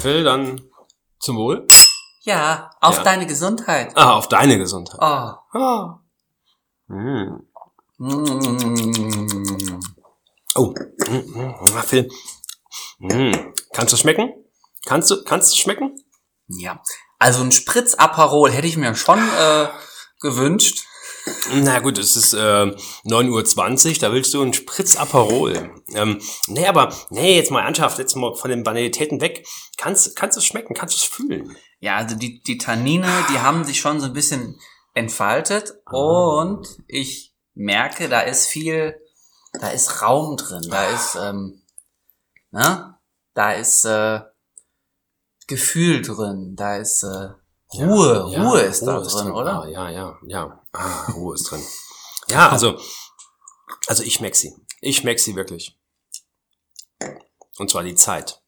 Phil, dann zum Wohl. Ja, auf Ja. deine Gesundheit. Ah, auf deine Gesundheit. Oh. Ah. Mm. Mm. Oh. Mm, mm, Phil. Mm. Kannst du schmecken? Kannst du, kannst du schmecken? Ja. Also ein Spritz-Aperol hätte ich mir schon äh, gewünscht. Na gut, es ist äh, 9.20 Uhr, da willst du einen Spritz Aperol. Ähm, nee, aber, nee, jetzt mal Anschaft, jetzt mal von den Banalitäten weg. Kannst, kannst du es schmecken, kannst du es fühlen? Ja, also die, die Tannine, die haben sich schon so ein bisschen entfaltet Ah. und ich merke, da ist viel, da ist Raum drin, da ist, ähm, ne? Da ist äh, Gefühl drin, da ist äh, Ruhe, Ja, Ruhe ist da Ruhe drin, oder? Ah, ja, ja, ja. Ah, Ruhe ist drin. Ja, also, also ich schmeck sie. Ich schmeck sie wirklich. Und zwar die Zeit.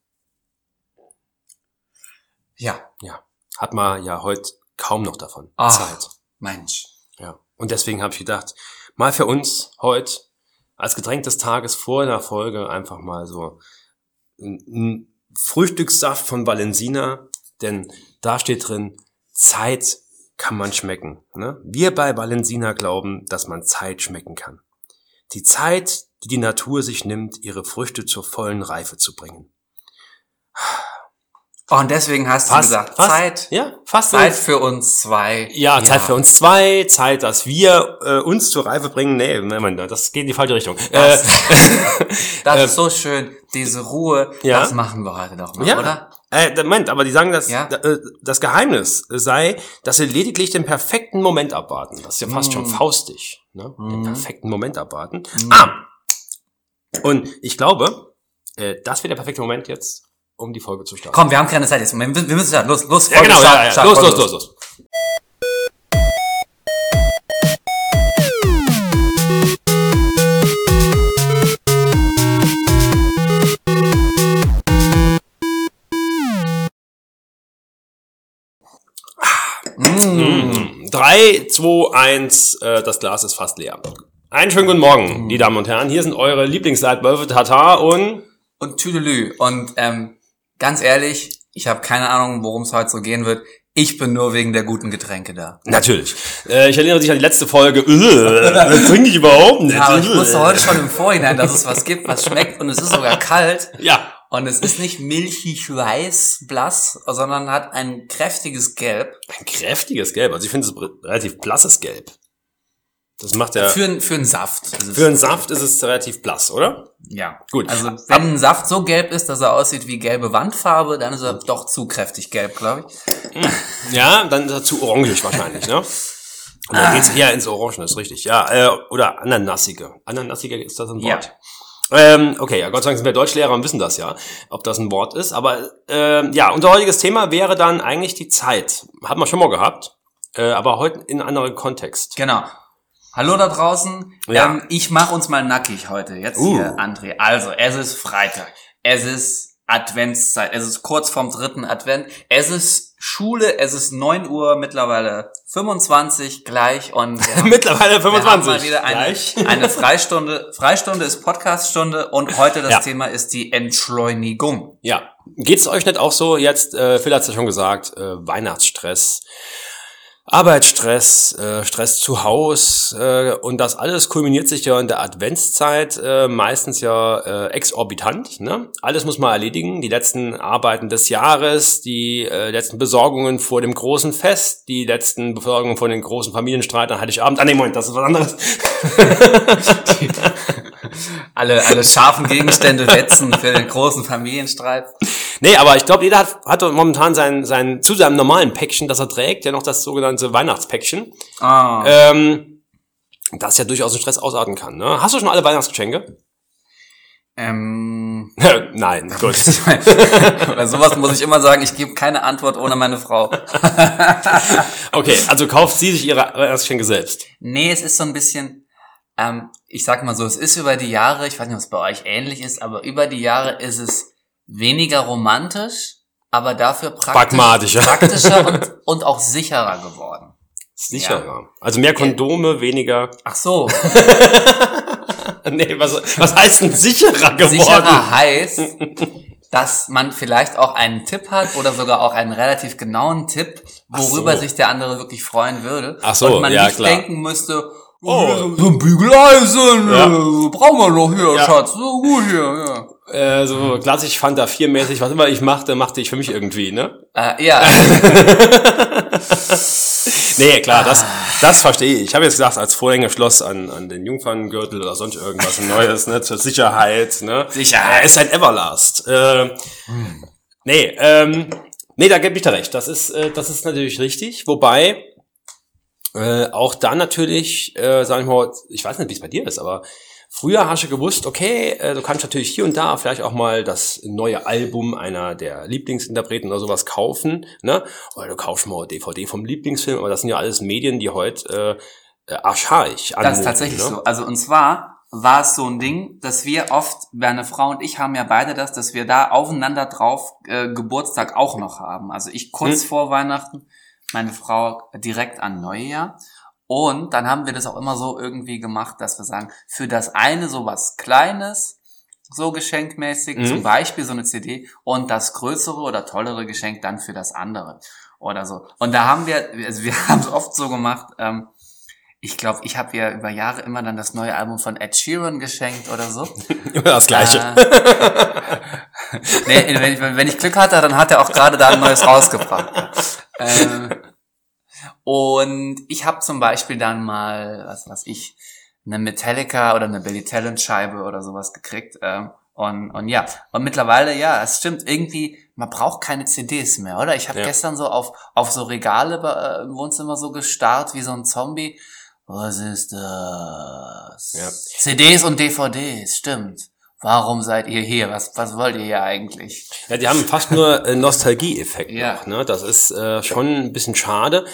Ja. Ja. Hat man ja heute kaum noch davon. Ach. Zeit. Mensch. Ja. Und deswegen habe ich gedacht, mal für uns heute als Getränk des Tages vor der Folge einfach mal so ein ein Frühstückssaft von Valensina, denn da steht drin, Zeit kann man schmecken. Ne? Wir bei Valensina glauben, dass man Zeit schmecken kann. Die Zeit, die die Natur sich nimmt, ihre Früchte zur vollen Reife zu bringen. Oh, und deswegen hast du gesagt, fast, Zeit, Ja, fast Zeit für uns zwei. Ja, Zeit für uns zwei, Zeit, dass wir äh, uns zur Reife bringen. Nee, nein, das geht in die falsche Richtung. Äh, Das ist so schön, diese Ruhe, Ja. das machen wir heute doch mal, ja, oder? Äh, Moment, aber die sagen, dass Ja. äh, das Geheimnis sei, dass sie lediglich den perfekten Moment abwarten. Das ist ja fast Mm. schon faustig. Ne? Den Mhm. perfekten Moment abwarten. Mm. Ah! Und ich glaube, äh, das wäre der perfekte Moment jetzt, um die Folge zu starten. Komm, wir haben keine Zeit jetzt. Wir müssen ja los, los. Ja, Folge, genau, start, ja, ja. start, Los, Folge, los, los, los. Mm. Drei, zwei, eins, äh, das Glas ist fast leer. Einen schönen guten Morgen, die Damen und Herren. Hier sind eure Lieblingsleitwölfe Tata und Und Tüdelü. Und ähm, ganz ehrlich, ich habe keine Ahnung, worum es heute so gehen wird. Ich bin nur wegen der guten Getränke da. natürlich. Äh, ich erinnere dich an die letzte Folge. Äh, das trinke ich überhaupt nicht. Ja, aber ich wusste heute schon im Vorhinein, dass es was gibt, was schmeckt und es ist sogar kalt. Ja. Und es ist nicht milchig weiß, blass, sondern hat ein kräftiges Gelb. Ein kräftiges Gelb. Also ich finde es relativ blasses Gelb. Das macht ja. Für, für einen Saft. ist es. Für einen Saft ist es relativ blass, oder? Ja. Gut. Also wenn ein Saft so gelb ist, dass er aussieht wie gelbe Wandfarbe, dann ist er doch zu kräftig gelb, glaube ich. Ja, dann ist er zu orangig wahrscheinlich, ne? Und dann geht's eher ins Orange, ist richtig. Ja, äh, oder Ananassige. Ananassige ist das ein Ja. Wort? Ähm, okay, ja, Gott sei Dank sind wir Deutschlehrer und wissen das ja, ob das ein Wort ist. Aber ähm, ja, unser heutiges Thema wäre dann eigentlich die Zeit. Haben wir schon mal gehabt, äh, aber heute in einem anderen Kontext. Genau. Hallo da draußen. Ja. Ähm, ich mache uns mal nackig heute. Jetzt Uh. hier, André. Also, es ist Freitag. Es ist Adventszeit. Es ist kurz vorm dritten Advent. Es ist Schule. Es ist 9 Uhr, mittlerweile 25 gleich. Und haben, Mittlerweile wir haben 25. mal wieder eine, Gleich. eine Freistunde. Freistunde ist Podcaststunde. Und heute das Ja. Thema ist die Entschleunigung. Ja. Geht's euch nicht auch so jetzt, äh, Phil hat's ja schon gesagt, äh, Weihnachtsstress, Arbeitsstress, äh, Stress zu Haus äh, und das alles kulminiert sich ja in der Adventszeit äh, meistens ja äh, exorbitant. Ne? Alles muss man erledigen, die letzten Arbeiten des Jahres, die äh, letzten Besorgungen vor dem großen Fest, die letzten Besorgungen vor den großen Familienstreit an Heiligabend. Ah nee, Moment, das ist was anderes. Alle, alle scharfen Gegenstände wetzen für den großen Familienstreit. Nee, aber ich glaube, jeder hat, hat momentan sein, sein, zu seinem normalen Päckchen, das er trägt, ja noch das sogenannte Weihnachtspäckchen, Ah. ähm, das ja durchaus einen Stress ausarten kann. Ne? Hast du schon alle Weihnachtsgeschenke? Ähm, Nein, gut. Bei sowas muss ich immer sagen, ich gebe keine Antwort ohne meine Frau. Okay, also kauft sie sich ihre Weihnachtsgeschenke selbst. Nee, es ist so ein bisschen, ähm, ich sag mal so, es ist über die Jahre, ich weiß nicht, ob es bei euch ähnlich ist, aber über die Jahre ist es weniger romantisch, aber dafür praktisch, Pragmatischer. praktischer und, und auch sicherer geworden. Sicherer. Also mehr Kondome, weniger. Ach so, Nee, was, was heißt denn sicherer geworden? sicherer heißt, dass man vielleicht auch einen Tipp hat oder sogar auch einen relativ genauen Tipp, worüber so. sich der andere wirklich freuen würde. Ach so, und man ja, nicht klar. denken müsste, Oh. oh, so ein Bügeleisen, Ja. äh, brauchen wir doch hier, Ja. Schatz, so gut hier, ja. Äh, so klassisch Fanta 4-mäßig, was immer ich machte, machte ich für mich irgendwie, ne? Äh, ja, Nee, klar, das, das verstehe ich. Ich habe jetzt gesagt, als Vorhängeschloss an, an den Jungferngürtel oder sonst irgendwas Neues, ne, zur Sicherheit, ne? Sicherheit. Er ist ein Everlast. Äh, Nee, ähm, nee, da gebe ich dir recht. Das ist, äh, das ist natürlich richtig. Wobei, äh, auch da natürlich, äh, sag ich mal, ich weiß nicht, wie es bei dir ist, aber früher hast du gewusst, okay, äh, du kannst natürlich hier und da vielleicht auch mal das neue Album einer der Lieblingsinterpreten oder sowas kaufen, ne? Oder du kaufst mal DVD vom Lieblingsfilm, aber das sind ja alles Medien, die heute äh, äh, archaisch Das ist tatsächlich ne? so. Also und zwar war es so ein Ding, dass wir oft, meine Frau und ich haben ja beide das, dass wir da aufeinander drauf äh, Geburtstag auch noch haben. Also ich kurz Hm. vor Weihnachten, meine Frau direkt an Neujahr. Und dann haben wir das auch immer so irgendwie gemacht, dass wir sagen, für das eine so was Kleines, so geschenkmäßig, Mhm. zum Beispiel so eine CD, und das größere oder tollere Geschenk dann für das andere oder so. Und da haben wir, also wir haben es oft so gemacht, ähm, ich glaube, ich habe ja über Jahre immer dann das neue Album von Ed Sheeran geschenkt oder so. Immer das Gleiche. Äh, nee, wenn, ich, wenn ich Glück hatte, dann hat er auch gerade da ein neues rausgebracht. Ähm, und ich habe zum Beispiel dann mal, was weiß ich, eine Metallica oder eine Billy Talent Scheibe oder sowas gekriegt. Ähm, und, und ja, und mittlerweile, ja, es stimmt, irgendwie, man braucht keine CDs mehr, oder? Ich habe Ja. gestern so auf, auf so Regale äh, im Wohnzimmer so gestarrt, wie so ein Zombie. Was ist das? Ja. CDs und DVDs, stimmt. Warum seid ihr hier? Was, was wollt ihr hier eigentlich? Ja, die haben fast nur äh, Nostalgie-Effekt Ja. noch. Ne? Das ist äh, schon ein bisschen schade.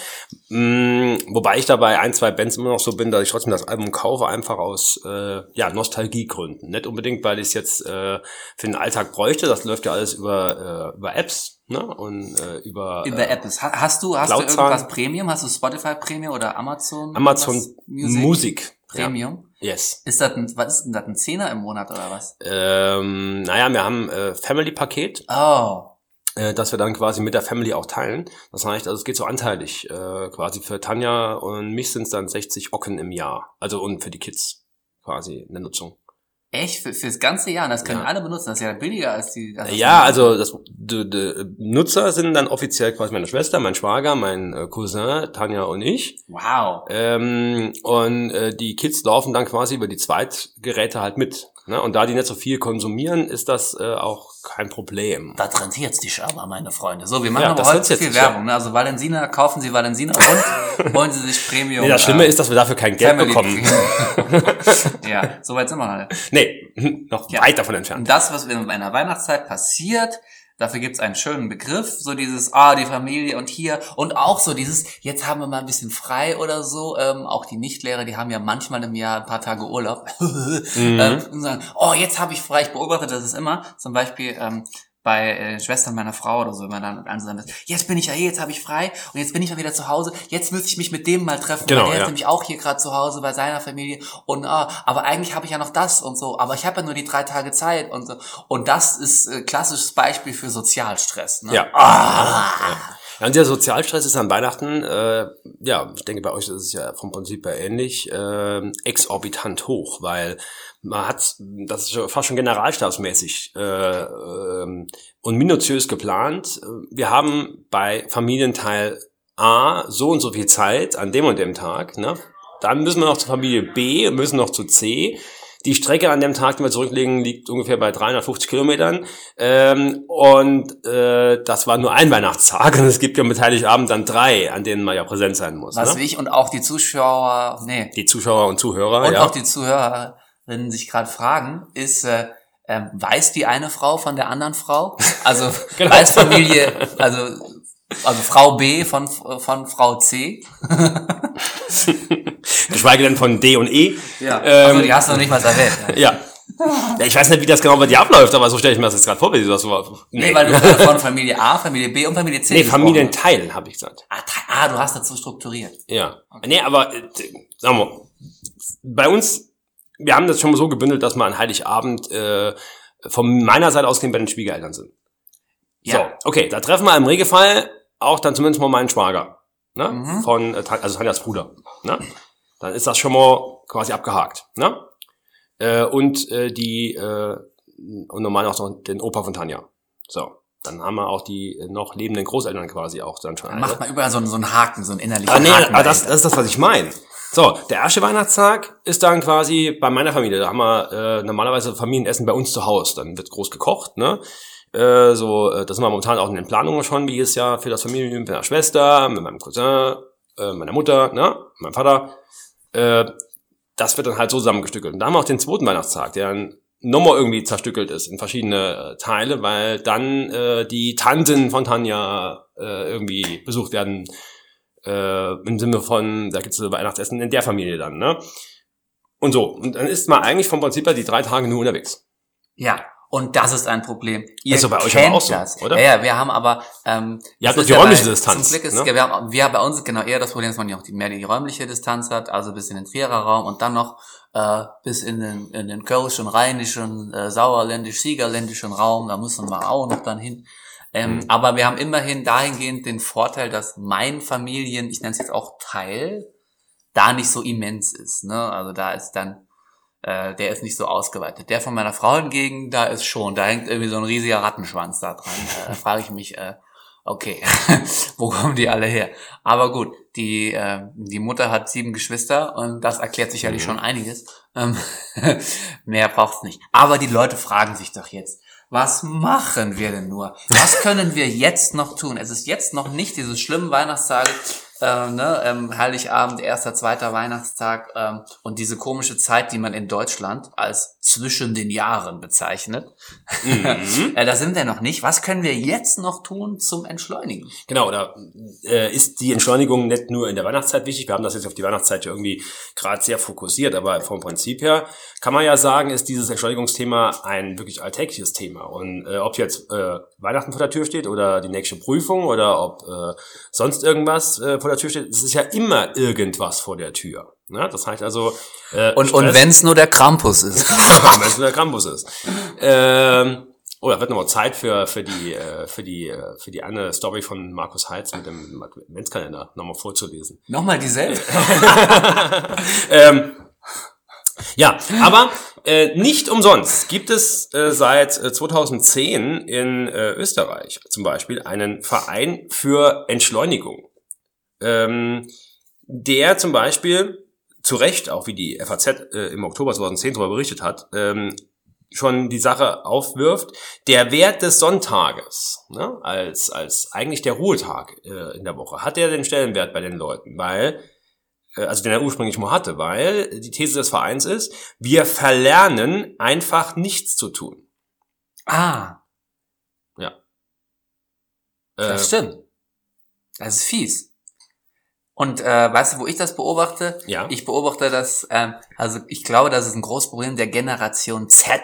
Mm, wobei ich dabei ein, zwei Bands immer noch so bin, dass ich trotzdem das Album kaufe, einfach aus äh, ja, Nostalgiegründen. Nicht unbedingt, weil ich es jetzt äh, für den Alltag bräuchte. Das läuft ja alles über, äh, über Apps ne? und äh, über, Über äh, Apps. Ha- Hast du, hast du irgendwas Premium? Hast du Spotify Premium oder Amazon? Amazon was? Musik. Premium? Ja. Yes. Ist das ein, was ist denn das, ein Zehner im Monat oder was? Ähm, naja, wir haben äh, Family-Paket. Oh. äh, dass wir dann quasi mit der Family auch teilen. Das heißt, also es geht so anteilig. Äh, quasi für Tanja und mich sind es dann 60 Ocken im Jahr. Also und für die Kids quasi in der Nutzung. Echt? Für, fürs ganze Jahr? Und Das können Ja. alle benutzen. Das ist ja billiger als die. als Ja, also das die, die Nutzer sind dann offiziell quasi meine Schwester, mein Schwager, mein äh, Cousin, Tanja und ich. Wow. Ähm, und äh, die Kids laufen dann quasi über die Zweitgeräte halt mit. Ne? Und da die nicht so viel konsumieren, ist das äh, auch kein Problem. Das rentiert sich aber, meine Freunde. So, wir machen Ja, aber heute rentiert viel. Werbung. Ne? Also Valensina, kaufen Sie Valensina und holen Sie sich Premium. Nee, das Schlimme äh, ist, dass wir dafür kein Geld Family bekommen. Ja, soweit sind wir halt. Nee, noch Ja. weit davon entfernt. Und das, was in einer Weihnachtszeit passiert, dafür gibt's einen schönen Begriff, so dieses, ah, die Familie und hier und auch so dieses, jetzt haben wir mal ein bisschen frei oder so, ähm, auch die Nichtlehrer, die haben ja manchmal im Jahr ein paar Tage Urlaub. Ähm, und sagen, oh, jetzt habe ich frei, ich beobachte das ist immer, zum Beispiel ähm, bei äh, Schwestern meiner Frau oder so, wenn man dann ansehen ist, jetzt bin ich ja hier, jetzt habe ich frei und jetzt bin ich mal wieder zu Hause, jetzt müsste ich mich mit dem mal treffen, Genau, weil der ja. ist nämlich auch hier gerade zu Hause bei seiner Familie und ah, aber eigentlich habe ich ja noch das und so, aber ich habe ja nur die drei Tage Zeit und so und das ist äh, klassisches Beispiel für Sozialstress. Ne? Ja. Ah. Ja, und der Sozialstress ist an Weihnachten, äh, ja, ich denke, bei euch ist es ja vom Prinzip her ähnlich, äh, exorbitant hoch, weil man hat, das ist fast schon generalstabsmäßig äh, ähm, und minutiös geplant. Wir haben bei Familienteil A so und so viel Zeit an dem und dem Tag, ne? Dann müssen wir noch zur Familie B, müssen noch zu C. Die Strecke an dem Tag, den wir zurücklegen, liegt ungefähr bei 350 Kilometern. Ähm, und äh, das war nur ein Weihnachtstag. Und es gibt ja mit Heiligabend dann drei, an denen man ja präsent sein muss. Was Ne? ich und auch die Zuschauer, nee, Die Zuschauer und Zuhörer, und ja. auch die Zuhörerinnen sich gerade fragen, ist, äh, ähm, weiß die eine Frau von der anderen Frau? Also Genau. weiß Familie, also, also Frau B von, von Frau C? Geschweige denn von D und E. Ja. Ähm, also die hast du noch nicht mal erwähnt. Ja. Ja, Ich weiß nicht, wie das genau bei dir abläuft, aber so stelle ich mir das jetzt gerade vor, wie du das so. Nee, weil du von Familie A, Familie B und Familie C Nee, gesprochen Familienteilen, habe ich gesagt. Ah, ah, du hast dazu strukturiert. Ja. Nee, aber äh, sagen wir, bei uns, wir haben das schon mal so gebündelt, dass wir an Heiligabend äh, von meiner Seite ausgehend bei den Schwiegereltern sind. So, Ja. okay, da treffen wir im Regelfall auch dann zumindest mal meinen Schwager. Ne? Mhm. Von, äh, also Tanjas Bruder. Ne? Dann ist das schon mal quasi abgehakt. Ne? Äh, und äh, die, äh, und normal auch noch den Opa von Tanja. So, dann haben wir auch die äh, noch lebenden Großeltern quasi auch dann schon. Dann macht man überall so, einen- so einen Haken, so einen innerlichen Ah, nee, Haken. aber das, dahinter. das ist das, was ich meine. So, der erste Weihnachtstag ist dann quasi bei meiner Familie. Da haben wir äh, normalerweise Familienessen bei uns zu Hause. Dann wird groß gekocht, ne? Äh, so, äh, das sind wir momentan auch in den Planungen schon, wie jedes Jahr für das Familienleben mit meiner Schwester, mit meinem Cousin, äh, meiner Mutter, ne? Meinem Vater. Äh, das wird dann halt so zusammengestückelt. Und da haben wir auch den zweiten Weihnachtstag, der dann nochmal irgendwie zerstückelt ist in verschiedene äh, Teile, weil dann äh, die Tanten von Tanja äh, irgendwie besucht werden äh, im Sinne von, da gibt's Weihnachtsessen in der Familie dann, ne? Und so. Und dann ist man eigentlich vom Prinzip her die drei Tage nur unterwegs. Ja, und das ist ein Problem. Ihr doch bei euch kennt aber auch so, das. oder? Ja, ja, wir haben aber ähm, doch die räumliche bei- Distanz, Zum Glück ist ne? ja, wir haben wir haben bei uns genau eher das Problem, dass man ja auch die, mehr die räumliche Distanz hat, also bis in den Trierer Raum und dann noch äh, bis in den in den kölschen, rheinischen, äh, sauerländisch-siegerländischen Raum, da müssen wir auch noch dann hin. Ähm, Mhm. Aber wir haben immerhin dahingehend den Vorteil, dass mein Familien, ich nenne es jetzt auch Teil, da nicht so immens ist. Ne? Also da ist dann äh, der ist nicht so ausgeweitet. Der von meiner Frau hingegen, da ist schon, da hängt irgendwie so ein riesiger Rattenschwanz da dran. Äh, Da frage ich mich, äh, okay, wo kommen die alle her? Aber gut, die, äh, die Mutter hat sieben Geschwister und das erklärt sicherlich Mhm. schon einiges. Ähm, mehr braucht's nicht. Aber die Leute fragen sich doch jetzt, was machen wir denn nur? Was können wir jetzt noch tun? Es ist jetzt noch nicht diese schlimmen Weihnachtstage, äh, ne, ähm, Heiligabend, erster, zweiter Weihnachtstag ähm, und diese komische Zeit, die man in Deutschland als zwischen den Jahren bezeichnet. Mhm. äh, da sind wir noch nicht. Was können wir jetzt noch tun zum Entschleunigen? Genau, da äh, ist die Entschleunigung nicht nur in der Weihnachtszeit wichtig. Wir haben das jetzt auf die Weihnachtszeit ja irgendwie gerade sehr fokussiert, aber vom Prinzip her kann man ja sagen, ist dieses Entschleunigungsthema ein wirklich alltägliches Thema. Und äh, ob jetzt äh, Weihnachten vor der Tür steht oder die nächste Prüfung oder ob äh, sonst irgendwas äh, vor der Tür steht, es ist ja immer irgendwas vor der Tür. Ne? Das heißt also äh, Und, und wenn es nur der Krampus ist. wenn es nur der Krampus ist. Ähm, oh, da wird nochmal Zeit für, für die, äh, für die, äh, für die eine Story von Markus Heitz mit dem Adventskalender nochmal vorzulesen. Nochmal dieselbe. ähm, ja, aber äh, nicht umsonst gibt es äh, seit äh, 2010 in äh, Österreich zum Beispiel einen Verein für Entschleunigung, ähm, der zum Beispiel zu Recht, auch wie die FAZ äh, im Oktober 2010 darüber berichtet hat, ähm, schon die Sache aufwirft, der Wert des Sonntages, ne, als, als eigentlich der Ruhetag äh, in der Woche, hat er den Stellenwert bei den Leuten, weil, äh, also den er ursprünglich mal hatte, weil die These des Vereins ist, wir verlernen einfach nichts zu tun. Ah, Äh, das stimmt. Das ist fies. Und äh, weißt du, wo ich das beobachte? Ja. Ich beobachte das, ähm, also ich glaube, das ist ein großes Problem der Generation Z,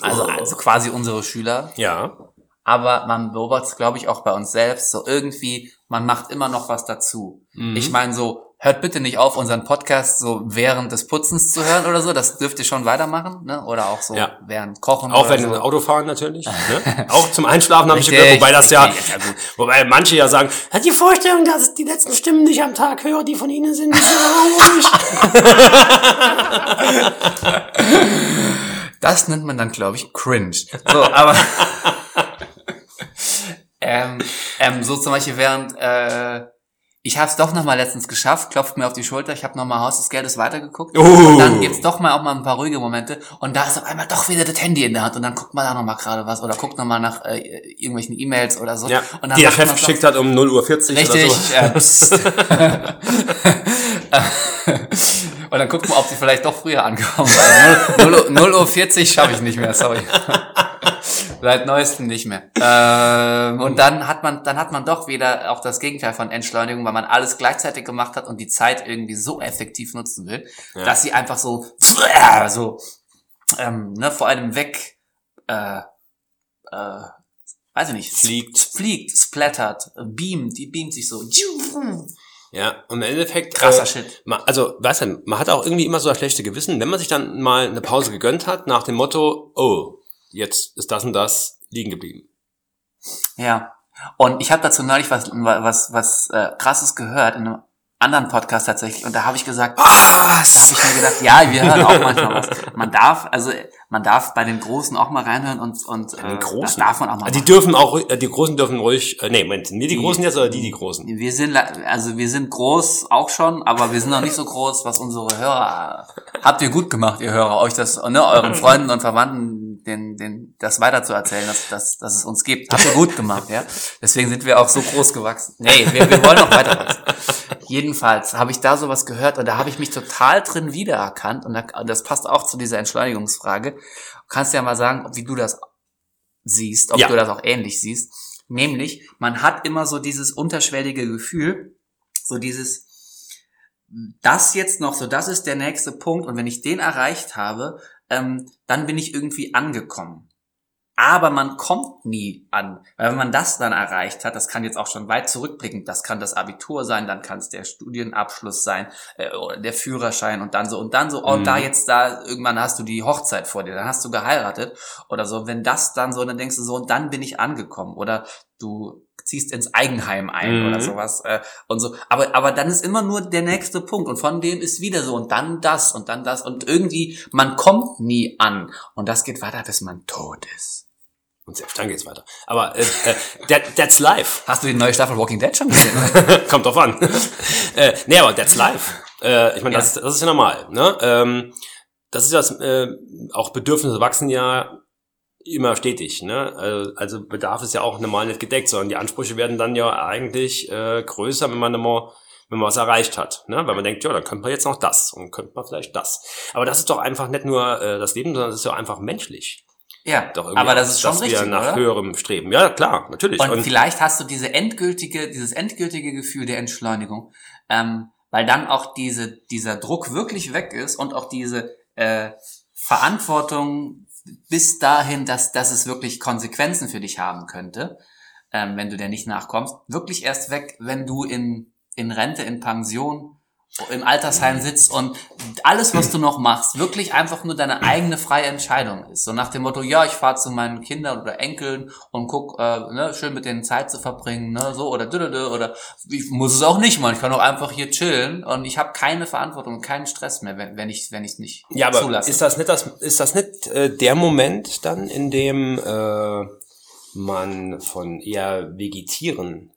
also, Oh. also quasi unsere Schüler. ja. Aber man beobachtet es, glaube ich, auch bei uns selbst. So irgendwie, man macht immer noch was dazu. Mhm. Ich meine so, hört bitte nicht auf, unseren Podcast so während des Putzens zu hören oder so. Das dürft ihr schon weitermachen, ne? Oder auch so Ja. während Kochen Auch wenn so. Autofahren natürlich. Ne? Auch zum Einschlafen habe ich gehört, wobei das ja, ja wobei manche ja sagen, hat die Vorstellung, dass ich die letzten Stimmen, die ich am Tag höre, die von Ihnen sind, die sind Das nennt man dann, glaube ich, cringe. So, aber ähm, ähm, so zum Beispiel während äh, ich habe es doch noch mal letztens geschafft, klopft mir auf die Schulter, ich habe noch mal Haus des Geldes weitergeguckt Oh. und dann gibt's doch mal auch mal ein paar ruhige Momente und da ist auf einmal doch wieder das Handy in der Hand und dann guckt man da noch mal gerade was oder guckt noch mal nach äh, irgendwelchen E-Mails oder so ja, und dann die der Chef geschickt hat um 0.40 Uhr Richtig. oder so. Psst. Und dann guckt man, ob die vielleicht doch früher ankommen. Also 0, 0 Uhr 40 schaffe ich nicht mehr, sorry. Seit neuestem nicht mehr. Ähm, und dann hat man, dann hat man doch wieder auch das Gegenteil von Entschleunigung, weil man alles gleichzeitig gemacht hat und die Zeit irgendwie so effektiv nutzen will, Ja. dass sie einfach so, so, ähm, ne, vor einem weg, äh, äh, weiß ich nicht, Fliegt. fliegt, splattert, beamt, die beamt sich so. Ja, und im Endeffekt. Krasser äh, Shit. Ma- Also, weißt du, man hat auch irgendwie immer so das schlechte Gewissen, wenn man sich dann mal eine Pause gegönnt hat, nach dem Motto, oh, jetzt ist das und das liegen geblieben. Ja. Und ich habe dazu neulich was, was, was äh, krasses gehört in einem anderen Podcast tatsächlich. Und da habe ich gesagt, Was? da habe ich mir gedacht, ja, wir hören auch manchmal was. Man darf, also man darf bei den Großen auch mal reinhören und, und äh, den Großen? das darf man auch mal Also die machen. dürfen auch, äh, die Großen dürfen ruhig, äh, nee, Moment, sind wir die Die- Großen jetzt oder die die Großen? Wir sind, also wir sind groß auch schon, aber wir sind noch nicht so groß, was unsere Hörer, habt ihr gut gemacht, ihr Hörer, euch das, ne, euren Freunden und Verwandten, den, den, das weiter zu erzählen, dass, dass, dass es uns gibt. Habt ihr gut gemacht, ja. Deswegen sind wir auch so groß gewachsen. Nee, wir, wir wollen noch weiter wachsen. Jedenfalls habe ich da sowas gehört und da habe ich mich total drin wiedererkannt und da, das passt auch zu dieser Entschleunigungsfrage. Du kannst ja mal sagen, wie du das siehst, ob Ja. du das auch ähnlich siehst. Nämlich, man hat immer so dieses unterschwellige Gefühl, so dieses, das jetzt noch, so das ist der nächste Punkt und wenn ich den erreicht habe, ähm, dann bin ich irgendwie angekommen. Aber man kommt nie an. Weil wenn man das dann erreicht hat, das kann jetzt auch schon weit zurückblicken, das kann das Abitur sein, dann kann es der Studienabschluss sein, äh, oder der Führerschein und dann so und dann so, und Mhm. da jetzt da, irgendwann hast du die Hochzeit vor dir, dann hast du geheiratet oder so. Wenn das dann so, dann denkst du so, und dann bin ich angekommen. Oder du ziehst ins Eigenheim ein Mhm. oder sowas äh, und so. Aber, aber dann ist immer nur der nächste Punkt und von dem ist wieder so und dann das und dann das und irgendwie, man kommt nie an. Und das geht weiter, bis man tot ist. Und selbst dann geht's weiter. Aber äh, äh, that, that's life. Hast du die neue Staffel Walking Dead schon gesehen? Kommt drauf an. äh, nee, aber that's life. Äh, ich meine, das, das ist ja normal. Ne? Ähm, das ist das, äh, auch Bedürfnisse wachsen ja immer stetig. Ne? Also, also Bedarf ist ja auch normal nicht gedeckt, sondern die Ansprüche werden dann ja eigentlich äh, größer, wenn man immer wenn man was erreicht hat, ne? weil man denkt, ja, dann könnte man jetzt noch das und könnte man vielleicht das. Aber das ist doch einfach nicht nur äh, das Leben, sondern es ist ja einfach menschlich. Ja, Doch aber das ist schon dass richtig, wir nach oder? höherem streben. Ja, klar, natürlich. Und, vielleicht hast du diese endgültige, dieses endgültige Gefühl der Entschleunigung, ähm, weil dann auch diese, dieser Druck wirklich weg ist und auch diese äh, Verantwortung bis dahin, dass, dass es wirklich Konsequenzen für dich haben könnte, ähm, wenn du der nicht nachkommst, wirklich erst weg, wenn du in, in Rente, in Pension, im Altersheim sitzt und alles, was du noch machst, wirklich einfach nur deine eigene freie Entscheidung ist. So nach dem Motto, ja, ich fahre zu meinen Kindern oder Enkeln und guck, äh, ne, schön mit denen Zeit zu verbringen, ne, so oder dödödö, oder ich muss es auch nicht mal, ich kann auch einfach hier chillen und ich habe keine Verantwortung, und keinen Stress mehr, wenn, wenn ich wenn ich nicht Ja, aber zulasse. ist das nicht das, ist das nicht äh, der Moment dann, in dem äh, man von eher Vegetieren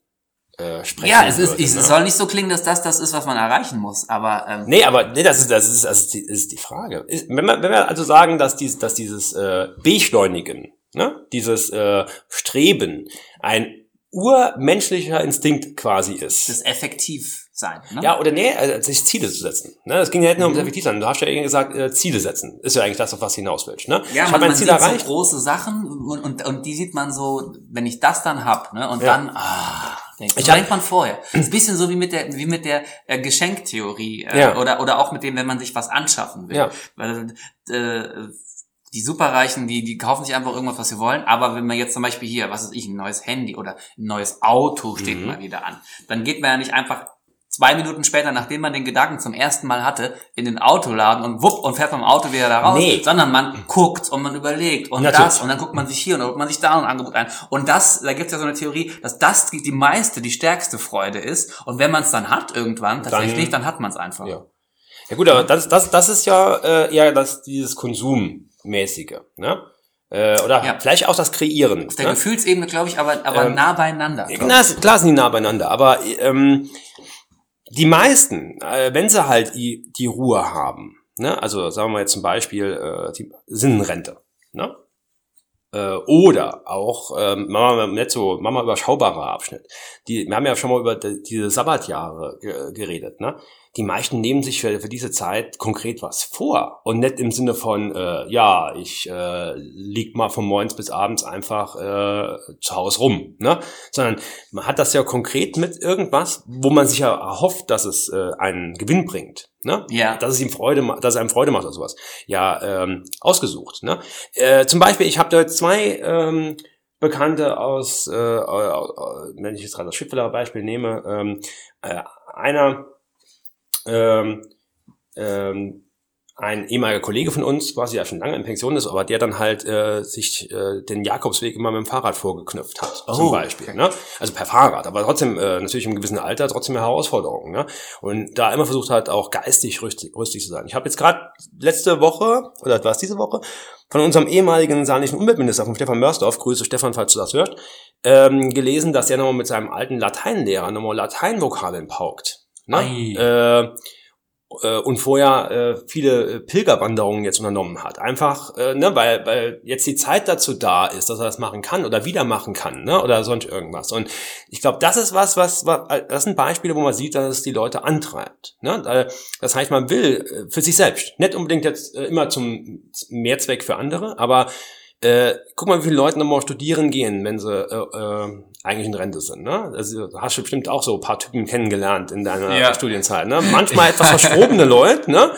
äh, sprechen ja, es ist, würde, es ne? soll nicht so klingen, dass das das ist, was man erreichen muss, aber ähm, Nee, aber nee, das ist das ist das ist die, ist die Frage. Ist, wenn wir wenn wir also sagen, dass dies dass dieses äh, Beschleunigen, ne, dieses äh, Streben ein urmenschlicher Instinkt quasi ist. das effektiv sein. Ne? Ja, oder nee, äh, sich Ziele zu setzen. Ne? Es ging ja nicht nur ums Mhm. effektiv sein. Du hast ja eben gesagt, äh, Ziele setzen. Ist ja eigentlich das, auf was du hinaus willst. Ne? Ja, ich man, mein man Ziel sieht erreicht. so große Sachen und, und, und die sieht man so, wenn ich das dann hab, ne, und Ja. dann, ah, denkt, Ich denkt man vorher. Das ist ein bisschen so wie mit der, wie mit der äh, Geschenktheorie, äh, Ja. oder, oder auch mit dem, wenn man sich was anschaffen will. Ja. Weil, äh, die Superreichen, die, die kaufen sich einfach irgendwas, was sie wollen. Aber wenn man jetzt zum Beispiel hier, was weiß ich, ein neues Handy oder ein neues Auto steht Mhm. mal wieder an, dann geht man ja nicht einfach zwei Minuten später, nachdem man den Gedanken zum ersten Mal hatte, in den Autoladen und wupp und fährt vom Auto wieder da raus, Nee. sondern man guckt und man überlegt und Natürlich. das und dann guckt man sich hier und dann guckt man sich da ein Angebot ein. Und das, da gibt es ja so eine Theorie, dass das die, die meiste, die stärkste Freude ist. Und wenn man es dann hat irgendwann, tatsächlich, dann, hat man es einfach. Ja. Ja gut, aber das, das, das ist ja äh, eher das, dieses Konsummäßige. Ne? Äh, oder Ja. vielleicht auch das Kreieren. Auf der ne? Gefühlsebene, glaube ich, aber, aber Ähm, nah beieinander. Na, klar sind die nah beieinander, aber ähm, die meisten, äh, wenn sie halt die, die Ruhe haben, ne? also sagen wir jetzt zum Beispiel äh, die Sinnenrente, ne? äh, oder auch ähm, Mama nicht so Mama überschaubarer Abschnitt. Die, wir haben ja schon mal über die, diese Sabbatjahre ge geredet. Ne? Die meisten nehmen sich für, für diese Zeit konkret was vor und nicht im Sinne von äh, ja ich äh, lieg mal von morgens bis abends einfach äh, zu Hause rum, ne? sondern man hat das ja konkret mit irgendwas, wo man sich ja erhofft, dass es äh, einen Gewinn bringt. Ne? Ja. Dass es ihm Freude macht, dass es einem Freude macht oder sowas. Ja, ähm, ausgesucht. Ne? Äh, zum Beispiel, ich habe da zwei ähm, Bekannte aus, äh, wenn ich jetzt gerade das Schiffwiller Beispiel nehme, ähm, äh, einer ähm, ähm, ein ehemaliger Kollege von uns, quasi ja schon lange in Pension ist, aber der dann halt äh, sich äh, den Jakobsweg immer mit dem Fahrrad vorgeknüpft hat, Oh, zum Beispiel. okay. Ne? Also per Fahrrad, aber trotzdem äh, natürlich im gewissen Alter trotzdem eine Herausforderung. Ne? Und da immer versucht hat, auch geistig rüstig, rüstig zu sein. Ich habe jetzt gerade letzte Woche, oder war es diese Woche, von unserem ehemaligen saarländischen Umweltminister, von Stefan Mörsdorf, Grüße Stefan, falls du das hörst, ähm, gelesen, dass er nochmal mit seinem alten Lateinlehrer nochmal Lateinvokabeln paukt. Ne? Äh, äh, und vorher äh, viele äh, Pilgerwanderungen jetzt unternommen hat. Einfach, äh, ne, weil, weil jetzt die Zeit dazu da ist, dass er das machen kann oder wieder machen kann, ne, oder sonst irgendwas. Und ich glaube, das ist was, was, was, das sind Beispiele, wo man sieht, dass es die Leute antreibt. Ne? Äh, Das heißt, man will äh, für sich selbst, nicht unbedingt jetzt äh, immer zum Mehrzweck für andere, aber äh, guck mal, wie viele Leute nochmal studieren gehen, wenn sie äh, äh, eigentlich in Rente sind. Ne? Also hast du bestimmt auch so ein paar Typen kennengelernt in deiner Ja. Studienzeit. Ne? Manchmal etwas verschrobene Leute. Ne?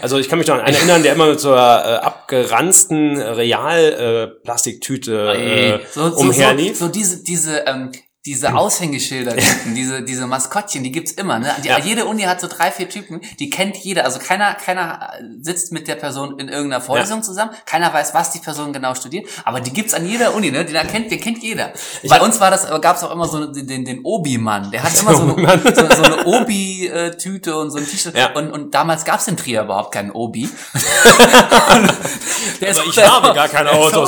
Also ich kann mich noch an einen erinnern, der immer mit so einer äh, abgeranzten Real-Plastiktüte äh, so, so, umherlief. so, so diese, diese, ähm, diese Aushängeschilder, diese, diese Maskottchen, die gibt's immer, ne? Die, Ja. Jede Uni hat so drei, vier Typen, die kennt jeder. Also keiner, keiner sitzt mit der Person in irgendeiner Vorlesung zusammen, keiner weiß, was die Person genau studiert, aber die gibt's an jeder Uni, ne? Den kennt, den kennt jeder. Bei hab- uns war das, gab's auch immer so den, den Obi-Mann, der hat immer so eine, so, so eine Obi-Tüte und so ein T-Shirt. Ja. Und, und damals gab's in Trier überhaupt keinen Obi. der Also ich habe gar kein ist Auto,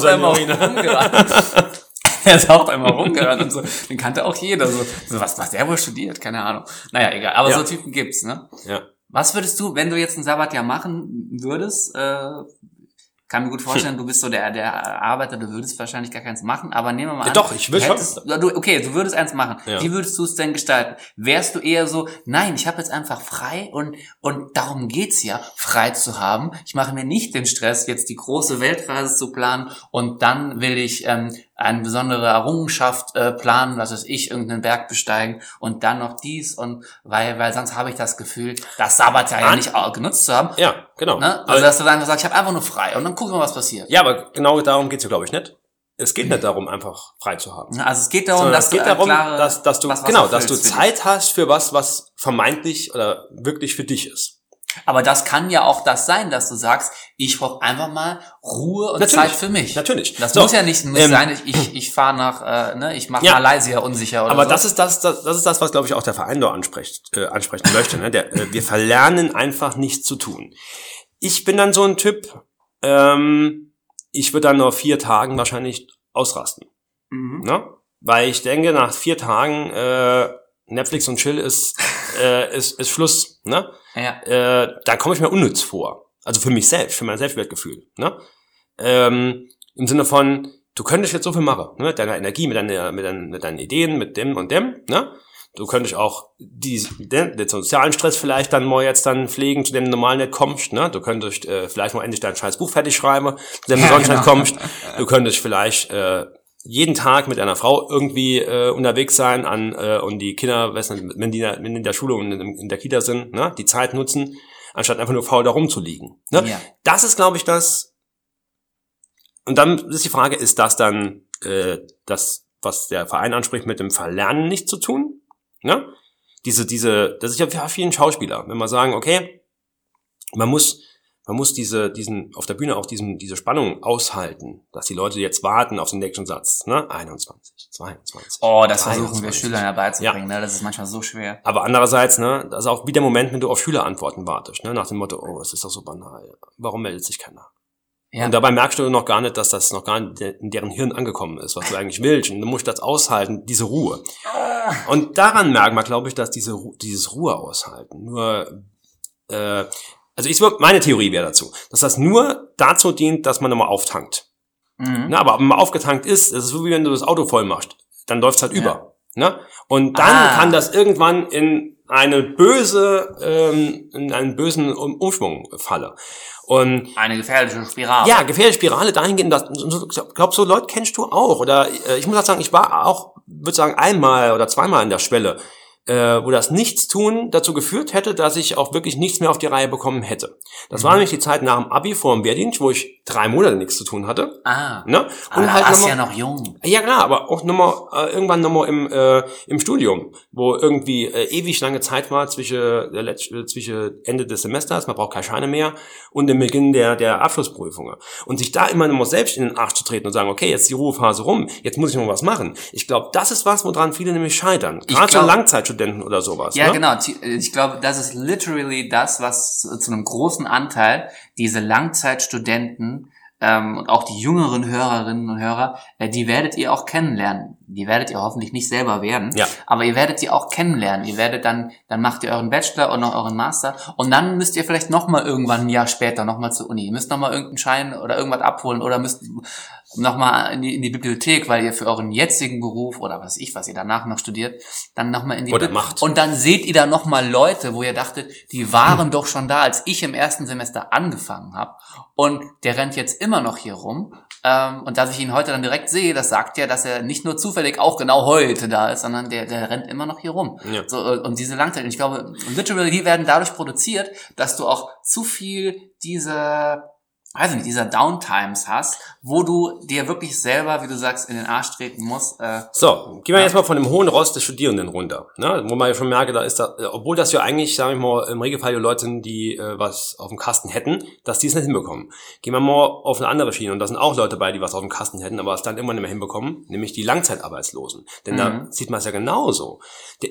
Der ist auch einmal rumgerannt und so. Den kannte auch jeder. So, so was, was der wohl studiert? Keine Ahnung. Naja, egal. Aber Ja. so Typen gibt's, ne? Ja. Was würdest du, wenn du jetzt ein Sabbatjahr machen würdest, äh, kann mir gut vorstellen, du bist so der, der Arbeiter, du würdest wahrscheinlich gar keins machen, aber nehmen wir mal Ja, an. doch, ich du schon. Du, okay, du würdest eins machen. Ja. Wie würdest du es denn gestalten? Wärst du eher so, nein, ich habe jetzt einfach frei und, und darum geht's ja, frei zu haben. Ich mache mir nicht den Stress, jetzt die große Weltreise zu planen und dann will ich ähm, eine besondere Errungenschaft äh, planen, was weiß ich, irgendeinen Berg besteigen und dann noch dies und weil, weil sonst habe ich das Gefühl, das Sabbatjahr ja nicht auch genutzt zu haben. Ja, genau. Ne? Also, dass du dann sagst, ich habe einfach nur frei und dann gucken wir, was passiert. ja, aber genau darum geht's ja, glaube ich, nicht. Es geht nicht darum, einfach frei zu haben. Also es geht darum, Sondern dass es geht du darum, klare, dass, dass du was, was genau, dass du. Zeit hast für was, was vermeintlich oder wirklich für dich ist. Aber das kann ja auch das sein, dass du sagst, ich brauche einfach mal Ruhe und Natürlich. Zeit für mich. Natürlich. Das So, muss ja nicht muss ähm, sein, ich, ich, ich fahre nach, äh, ne, ich mache Ja. Malaysia unsicher oder Aber so. das ist das, das, das ist das, was glaube ich auch der Verein da anspricht, äh, ansprechen möchte. Ne? Der, äh, wir verlernen einfach nichts zu tun. Ich bin dann so ein Typ. Ähm, ich würde dann nach vier Tagen wahrscheinlich ausrasten, mhm. ne? Weil ich denke, nach vier Tagen äh, Netflix und Chill ist äh, ist, ist Schluss, ne? ja. äh, da komme ich mir unnütz vor. Also für mich selbst, für mein Selbstwertgefühl. Ne? Ähm, Im Sinne von, du könntest jetzt so viel machen, ne? mit deiner Energie, mit, deiner, mit, deinen, mit deinen Ideen, mit dem und dem. Ne? Du könntest auch die, den, den sozialen Stress vielleicht dann mal jetzt dann pflegen, zu dem du normal nicht kommst. Ne? Du könntest äh, vielleicht mal endlich dein scheiß Buch fertig schreiben, zu dem du sonst nicht genau. kommst. Du könntest vielleicht äh, jeden Tag mit einer Frau irgendwie äh, unterwegs sein an äh, und die Kinder, du, wenn die, wenn die in der Schule und in, in der Kita sind, ne, die Zeit nutzen, anstatt einfach nur faul da rumzuliegen. Ne? Ja. Das ist, glaube ich, das. Und dann ist die Frage, ist das dann äh, das, was der Verein anspricht, mit dem Verlernen nicht zu tun? Ne? Diese, diese, das ist ja für vielen Schauspieler, wenn man sagen, okay, man muss, man muss diese, diesen, auf der Bühne auch diesen, diese Spannung aushalten, dass die Leute jetzt warten auf den nächsten Satz, ne? 21, 22. Oh, das versuchen wir 23. Schülern ja beizubringen, ne? Das ist manchmal so schwer. Aber andererseits, ne, das ist auch wie der Moment, wenn du auf Schülerantworten wartest, ne, nach dem Motto, oh, es ist doch so banal. Warum meldet sich keiner? Ja. Und dabei merkst du noch gar nicht, dass das noch gar nicht in deren Hirn angekommen ist, was du eigentlich willst. Und du musst das aushalten, diese Ruhe. Und daran merkt man, glaube ich, dass diese, dieses Ruhe aushalten nur, äh, also ich, würd- meine Theorie wäre dazu, dass das nur dazu dient, dass man nochmal auftankt. Mhm. Ne, aber wenn man aufgetankt ist, das ist so wie wenn du das Auto voll machst, dann läuft's halt über. Ne? Und dann Ah. kann das irgendwann in eine böse, ähm, in einen bösen Um- Umschwung fallen. Und Eine gefährliche Spirale. ja, gefährliche Spirale dahingehend, dass, ich glaube, so Leute kennst du auch. Oder äh, ich muss halt sagen, ich war auch, würde sagen, einmal oder zweimal an der Schwelle, äh, wo das Nichtstun dazu geführt hätte, dass ich auch wirklich nichts mehr auf die Reihe bekommen hätte. Das war nämlich die Zeit nach dem Abi vor dem Wehrdienst, wo ich drei Monate nichts zu tun hatte. Ah. Ne? Aber da halt warst ja noch jung. ja klar, aber auch nochmal äh, irgendwann nochmal im äh, im Studium, wo irgendwie äh, ewig lange Zeit war zwischen der äh, zwischen Ende des Semesters, man braucht keine Scheine mehr und dem Beginn der der Abschlussprüfungen und sich da immer nochmal selbst in den Arsch zu treten und sagen, okay, jetzt ist die Ruhephase rum, jetzt muss ich noch was machen. Ich glaube, das ist was, woran viele nämlich scheitern, gerade so glaub- Langzeitstudenten oder sowas. Ja, ne? genau. Zi- Ich glaube, das ist literally das, was zu zu einem großen Anteil diese Langzeitstudenten ähm, und auch die jüngeren Hörerinnen und Hörer, äh, die werdet ihr auch kennenlernen. Die werdet ihr hoffentlich nicht selber werden, Ja. aber ihr werdet die auch kennenlernen. Ihr werdet dann, dann macht ihr euren Bachelor und noch euren Master und dann müsst ihr vielleicht noch mal irgendwann ein Jahr später noch mal zur Uni. Ihr müsst noch mal irgendeinen Schein oder irgendwas abholen oder müsst noch mal in die, in die Bibliothek, weil ihr für euren jetzigen Beruf oder was ich, was ihr danach noch studiert, dann noch mal in die Oder Bib- macht. und dann seht ihr da noch mal Leute, wo ihr dachtet, die waren doch schon da, als ich im ersten Semester angefangen habe. Und der rennt jetzt immer noch hier rum. Ähm, und dass ich ihn heute dann direkt sehe, das sagt ja, dass er nicht nur zufällig auch genau heute da ist, sondern der, der rennt immer noch hier rum. Ja. So, äh, und diese Langzeit, ich glaube, literally, die werden dadurch produziert, dass du auch zu viel diese weiß ich nicht, dieser Downtimes hast, wo du dir wirklich selber, wie du sagst, in den Arsch treten musst. Äh, So, gehen wir jetzt mal von dem hohen Ross des Studierenden runter, ne? wo man ja schon merke, da ist da, äh, obwohl das ja eigentlich, sagen wir mal, im Regelfall die Leute sind, die äh, was auf dem Kasten hätten, dass die es nicht hinbekommen. Gehen wir mal auf eine andere Schiene und da sind auch Leute bei, die was auf dem Kasten hätten, aber es dann immer nicht mehr hinbekommen, nämlich die Langzeitarbeitslosen. Denn da Mhm. sieht man es ja genauso.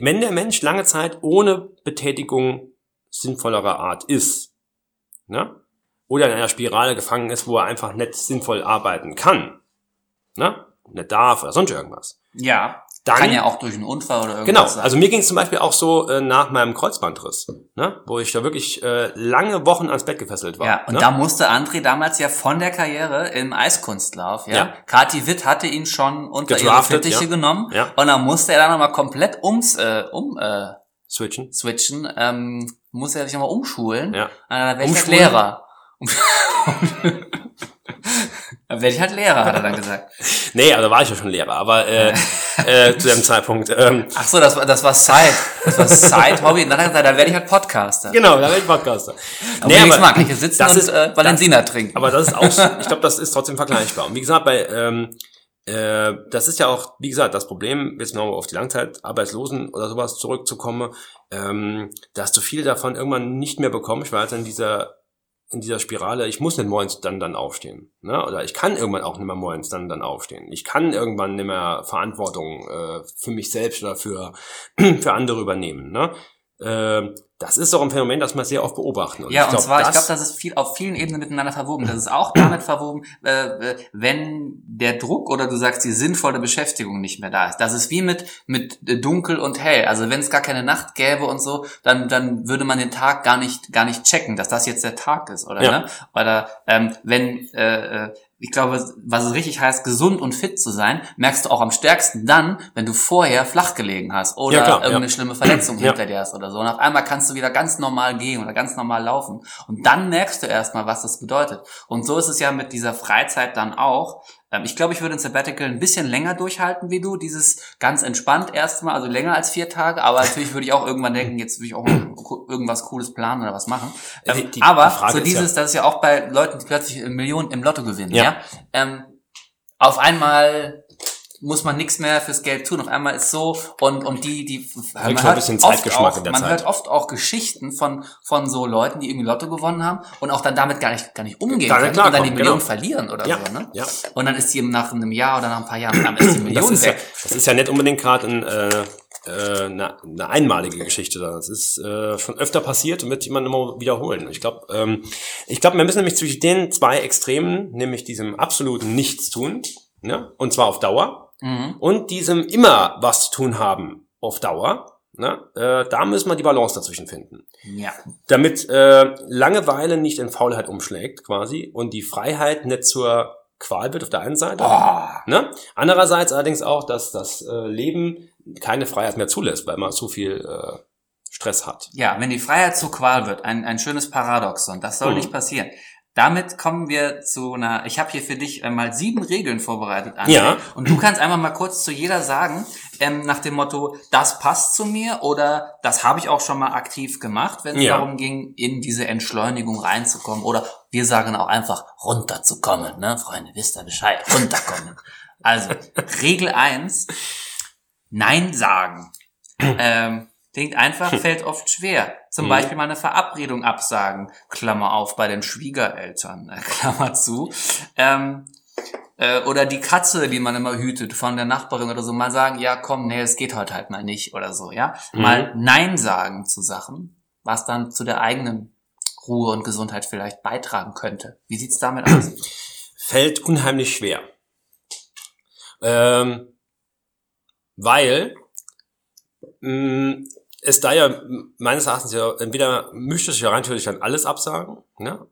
Wenn der Mensch lange Zeit ohne Betätigung sinnvollerer Art ist, ne? Oder in einer Spirale gefangen ist, wo er einfach nicht sinnvoll arbeiten kann, ne? nicht darf oder sonst irgendwas. ja. Dann, Kann ja auch durch einen Unfall oder irgendwas Genau, sein. also mir ging es zum Beispiel auch so äh, nach meinem Kreuzbandriss, ne? wo ich da wirklich äh, lange Wochen ans Bett gefesselt war. Ja, und ne? da musste André damals ja von der Karriere im Eiskunstlauf, ja. Ja. Kati Witt hatte ihn schon unter Gedraftet, ihre Fittiche ja. genommen. Ja. Und dann musste er dann nochmal komplett ums, äh, um, äh, Switchen. switchen, ähm, muss er sich nochmal umschulen. Ja. Äh, dann ich halt Umschulen? Lehrer. dann werde ich halt Lehrer, hat er dann gesagt. Nee, also war ich ja schon Lehrer, aber äh, äh, zu dem Zeitpunkt. Ähm, Ach so, das war, das war Side. Das war Side-Hobby. Und dann hat er gesagt, dann werde ich halt Podcaster. genau, da werde ich Podcaster. Aber nee, mag, kann ich hier sitzen das und ist- äh, Valensina trinken. Aber das ist auch, ich glaube, das ist trotzdem vergleichbar. Und wie gesagt, bei ähm, äh, das ist ja auch, wie gesagt, das Problem, jetzt noch auf die Langzeitarbeitslosen oder sowas zurückzukommen, ähm, dass du viel davon irgendwann nicht mehr bekommst, weil es in dieser in dieser Spirale, ich muss nicht morgens dann dann aufstehen, ne? Oder ich kann irgendwann auch nicht mehr morgens dann dann aufstehen. Ich kann irgendwann nicht mehr Verantwortung äh, für mich selbst oder für für andere übernehmen, ne? Äh, das ist doch ein Phänomen, das man sehr oft beobachten. Ja, und glaub, zwar, ich glaube, das ist viel auf vielen Ebenen miteinander verwoben. Das ist auch damit verwoben, äh, äh, wenn der Druck oder du sagst die sinnvolle Beschäftigung nicht mehr da ist. Das ist wie mit mit äh, dunkel und hell. Also wenn es gar keine Nacht gäbe und so, dann dann würde man den Tag gar nicht gar nicht checken, dass das jetzt der Tag ist, oder? Ja. Ne? Oder ähm, wenn äh, äh, ich glaube, was es richtig heißt, gesund und fit zu sein, merkst du auch am stärksten dann, wenn du vorher flach gelegen hast oder Ja, klar, irgendeine ja. schlimme Verletzung hinter dir hast oder so. Und auf einmal kannst du wieder ganz normal gehen oder ganz normal laufen. Und dann merkst du erstmal, was das bedeutet. Und so ist es ja mit dieser Freizeit dann auch. Ähm, Ich glaube, ich würde ein Sabbatical ein bisschen länger durchhalten wie du. Dieses ganz entspannt erstmal, also länger als vier Tage. Aber natürlich würde ich auch irgendwann denken, jetzt will ich auch irgendwas Cooles planen oder was machen. Die- Ähm, die- aber die so dieses, das ist ja auch bei Leuten, die plötzlich Millionen im Lotto gewinnen. Ja. Ja. Ähm, auf einmal muss man nichts mehr fürs Geld tun. Auf einmal ist so und und die die man ein bisschen oft Zeitgeschmack auch, man hört oft auch Geschichten von von so Leuten, die irgendwie Lotto gewonnen haben und auch dann damit gar nicht gar nicht umgehen Gar nicht können und dann die Million genau. verlieren oder Ja, so. Ne? ja. Und dann ist die nach einem Jahr oder nach ein paar Jahren dann ist die Million das ist, ja, weg. das ist ja nicht unbedingt gerade ein, äh, äh, eine, eine einmalige Geschichte. da. Das ist äh, schon öfter passiert und wird immer immer wiederholen. Ich glaube, ähm, ich glaube, wir müssen nämlich zwischen den zwei Extremen, nämlich diesem absoluten Nichtstun, ne, und zwar auf Dauer, Mhm. und diesem immer was zu tun haben auf Dauer, ne, äh, da müssen wir die Balance dazwischen finden Ja. damit äh, Langeweile nicht in Faulheit umschlägt quasi und die Freiheit nicht zur Qual wird auf der einen Seite. Oh. Ne? Andererseits allerdings auch, dass das äh, Leben keine Freiheit mehr zulässt, weil man zu viel äh, Stress hat. Ja, wenn die Freiheit zur Qual wird, ein, ein schönes Paradoxon, das soll Mhm. nicht passieren, damit kommen wir zu einer. Ich habe hier für dich äh, mal sieben Regeln vorbereitet. André. Ja. Und du kannst einmal mal kurz zu jeder sagen, ähm, nach dem Motto, das passt zu mir oder das habe ich auch schon mal aktiv gemacht, wenn es Ja. darum ging, in diese Entschleunigung reinzukommen. Oder wir sagen auch einfach runterzukommen, ne, Freunde, wisst ihr Bescheid, runterkommen. Also, Regel eins: Nein sagen. Ähm, klingt einfach, fällt oft schwer. Zum Mhm. Beispiel mal eine Verabredung absagen, Klammer auf, bei den Schwiegereltern, äh, Klammer zu. Ähm, äh, oder die Katze, die man immer hütet von der Nachbarin oder so, mal sagen, ja komm, nee, es geht heute halt mal nicht oder so, ja. Mhm. Mal Nein sagen zu Sachen, was dann zu der eigenen Ruhe und Gesundheit vielleicht beitragen könnte. Wie sieht's damit aus? Fällt unheimlich schwer. Ähm, weil mh, es da ja meines Erachtens ja entweder müsste ich ja rein theoretisch dann alles absagen, ne?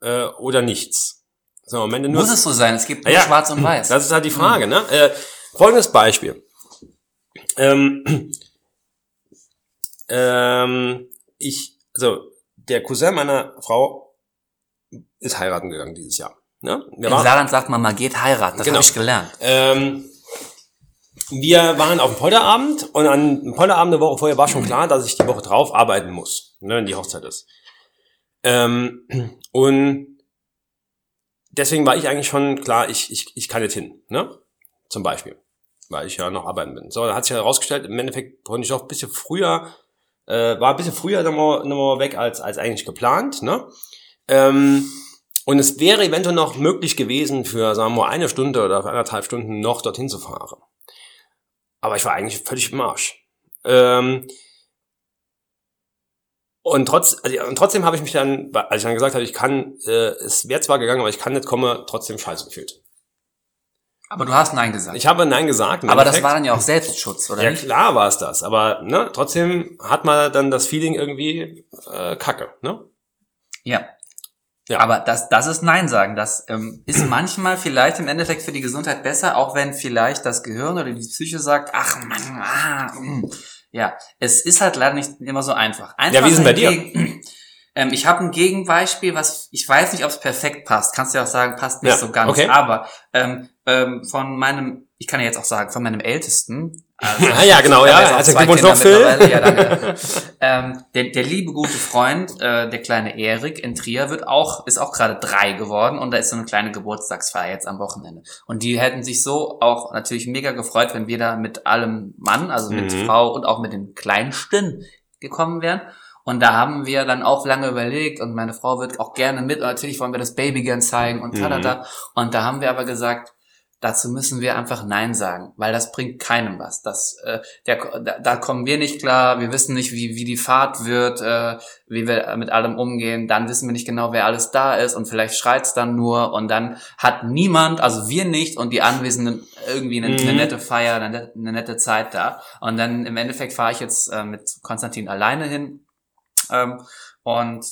Äh, oder nichts. So, am Ende nur Muss es so sein? Es gibt nur Ja, schwarz und weiß. Das ist halt die Frage, ne? Äh, folgendes Beispiel. Ähm, ähm, ich, also der Cousin meiner Frau ist heiraten gegangen dieses Jahr. Ne? Wir Im Saarland sagt man, man geht heiraten. Das Genau. habe ich gelernt. ähm, wir waren auf dem Polterabend und an dem Polterabend eine Woche vorher war schon klar, dass ich die Woche drauf arbeiten muss, ne, wenn die Hochzeit ist. Ähm, und deswegen war ich eigentlich schon klar, ich, ich, ich kann nicht hin, ne? Zum Beispiel. Weil ich ja noch arbeiten bin. So, da hat sich herausgestellt, im Endeffekt konnte ich auch ein bisschen früher, äh, war ein bisschen früher nochmal, nochmal weg als, als eigentlich geplant, ne? Ähm, und es wäre eventuell noch möglich gewesen, für, sagen wir mal, eine Stunde oder anderthalb Stunden noch dorthin zu fahren. Aber ich war eigentlich völlig im Arsch. Ähm, und, trotz, also, und trotzdem habe ich mich dann, als ich dann gesagt habe, ich kann, äh, es wäre zwar gegangen, aber ich kann nicht kommen, trotzdem scheiße gefühlt. Aber du hast Nein gesagt. Ich habe Nein gesagt. Aber das Endeffekt. war dann ja auch Selbstschutz, oder Ja, nicht? klar war es das. Aber ne, trotzdem hat man dann das Feeling irgendwie äh, kacke. Ne? Ja. Ja. Aber das, das ist Nein sagen. Das ähm, ist manchmal vielleicht im Endeffekt für die Gesundheit besser, auch wenn vielleicht das Gehirn oder die Psyche sagt, ach Mann, ah, mm. ja, es ist halt leider nicht immer so einfach. einfach Ja, wie ist denn bei dir? Ähm, ich habe ein Gegenbeispiel, was ich weiß nicht, ob es perfekt passt. Kannst du ja auch sagen, passt nicht Ja, so ganz. okay. Aber ähm, ähm, von meinem, ich kann ja jetzt auch sagen, von meinem Ältesten. Also, Ah, ja, genau, ja. Also Glückwunsch noch, Phil. Ja, danke. ähm, der, der liebe gute Freund, äh, der kleine Erik in Trier, wird auch, ist auch gerade drei geworden und da ist so eine kleine Geburtstagsfeier jetzt am Wochenende. Und die hätten sich so auch natürlich mega gefreut, wenn wir da mit allem Mann, also mit Mhm. Frau und auch mit den Kleinsten gekommen wären. Und da haben wir dann auch lange überlegt und meine Frau wird auch gerne mit. Und natürlich wollen wir das Baby gern zeigen und Mhm. tada. Und da haben wir aber gesagt, dazu müssen wir einfach Nein sagen, weil das bringt keinem was. Das, äh, der, da, da kommen wir nicht klar, wir wissen nicht, wie, wie die Fahrt wird, äh, wie wir mit allem umgehen, dann wissen wir nicht genau, wer alles da ist und vielleicht schreit's dann nur und dann hat niemand, also wir nicht und die Anwesenden irgendwie eine, eine Mhm. nette Feier, eine, nette- eine nette Zeit da. Und dann im Endeffekt fahre ich jetzt äh, mit Konstantin alleine hin ähm, und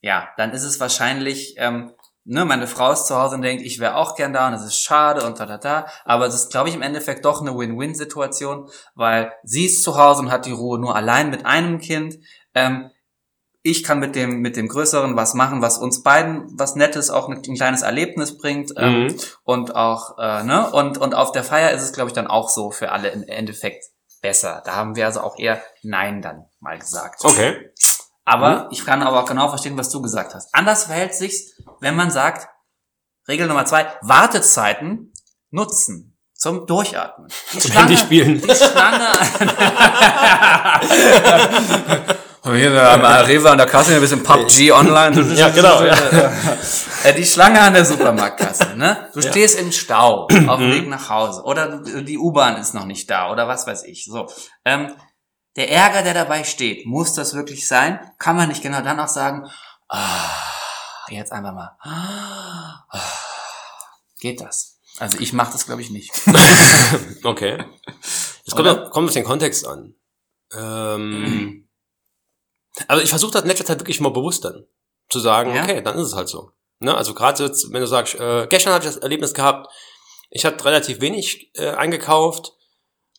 ja, dann ist es wahrscheinlich, ähm, ne, meine Frau ist zu Hause und denkt, ich wäre auch gern da und es ist schade und da, da, da. Aber es ist, glaube ich, im Endeffekt doch eine Win-Win-Situation, weil sie ist zu Hause und hat die Ruhe nur allein mit einem Kind. Ähm, ich kann mit dem, mit dem Größeren was machen, was uns beiden was Nettes, auch ein, ein kleines Erlebnis bringt. Ähm, Mhm. und auch, äh, ne, und, und auf der Feier ist es, glaube ich, dann auch so für alle im Endeffekt besser. Da haben wir also auch eher Nein dann mal gesagt. Okay. Aber ich kann aber auch genau verstehen, was du gesagt hast. Anders verhält sich's, wenn man sagt, Regel Nummer zwei, Wartezeiten nutzen zum Durchatmen. Die Zum Handy spielen. Die Schlange. Hier am Rewe an der Kasse ein bisschen PUBG online. Ja, genau. Ja. Äh, Die Schlange an der Supermarktkasse, ne? Du Ja. stehst im Stau auf dem Mhm. Weg nach Hause oder die U-Bahn ist noch nicht da oder was weiß ich. So, ähm, der Ärger, der dabei steht, muss das wirklich sein? Kann man nicht genau dann auch sagen, ah, jetzt einfach mal, ah, geht das? Also ich mache das, glaube ich, nicht. Okay. Es kommt, auf, kommt auf den Kontext an. Ähm, aber ich versuche das in letzter Zeit wirklich mal bewusst dann zu sagen, Ja? okay, dann ist es halt so. Ne? Also gerade jetzt, wenn du sagst, äh, gestern hatte ich das Erlebnis gehabt, ich hatte relativ wenig äh, eingekauft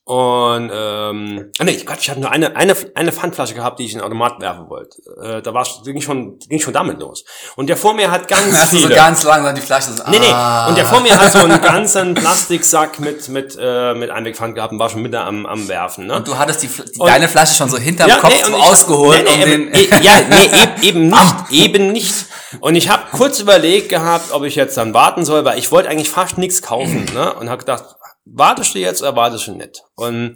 Und ähm, ah, nee, Gott, ich habe nur eine, eine, eine Pfandflasche gehabt, die ich in den Automat werfen wollte. Äh, da war ging schon, ging schon damit los. Und der vor mir hat ganz Hast du viele. so ganz langsam die Flasche so, Nee, nee. ah. Und der vor mir hat so einen ganzen Plastiksack mit, mit, äh, mit Einwegpfand gehabt und war schon mit am, am Werfen. Ne? Und du hattest die, die deine Flasche schon so hinterm Kopf nee, so und ich- ausgeholt, nee, nee, um eben, den, eh, Ja, nee, eben, eben nicht, eben nicht. Und ich habe kurz überlegt gehabt, ob ich jetzt dann warten soll, weil ich wollte eigentlich fast nichts kaufen. Ne? Und habe gedacht, wartest du jetzt oder wartest du nicht? Und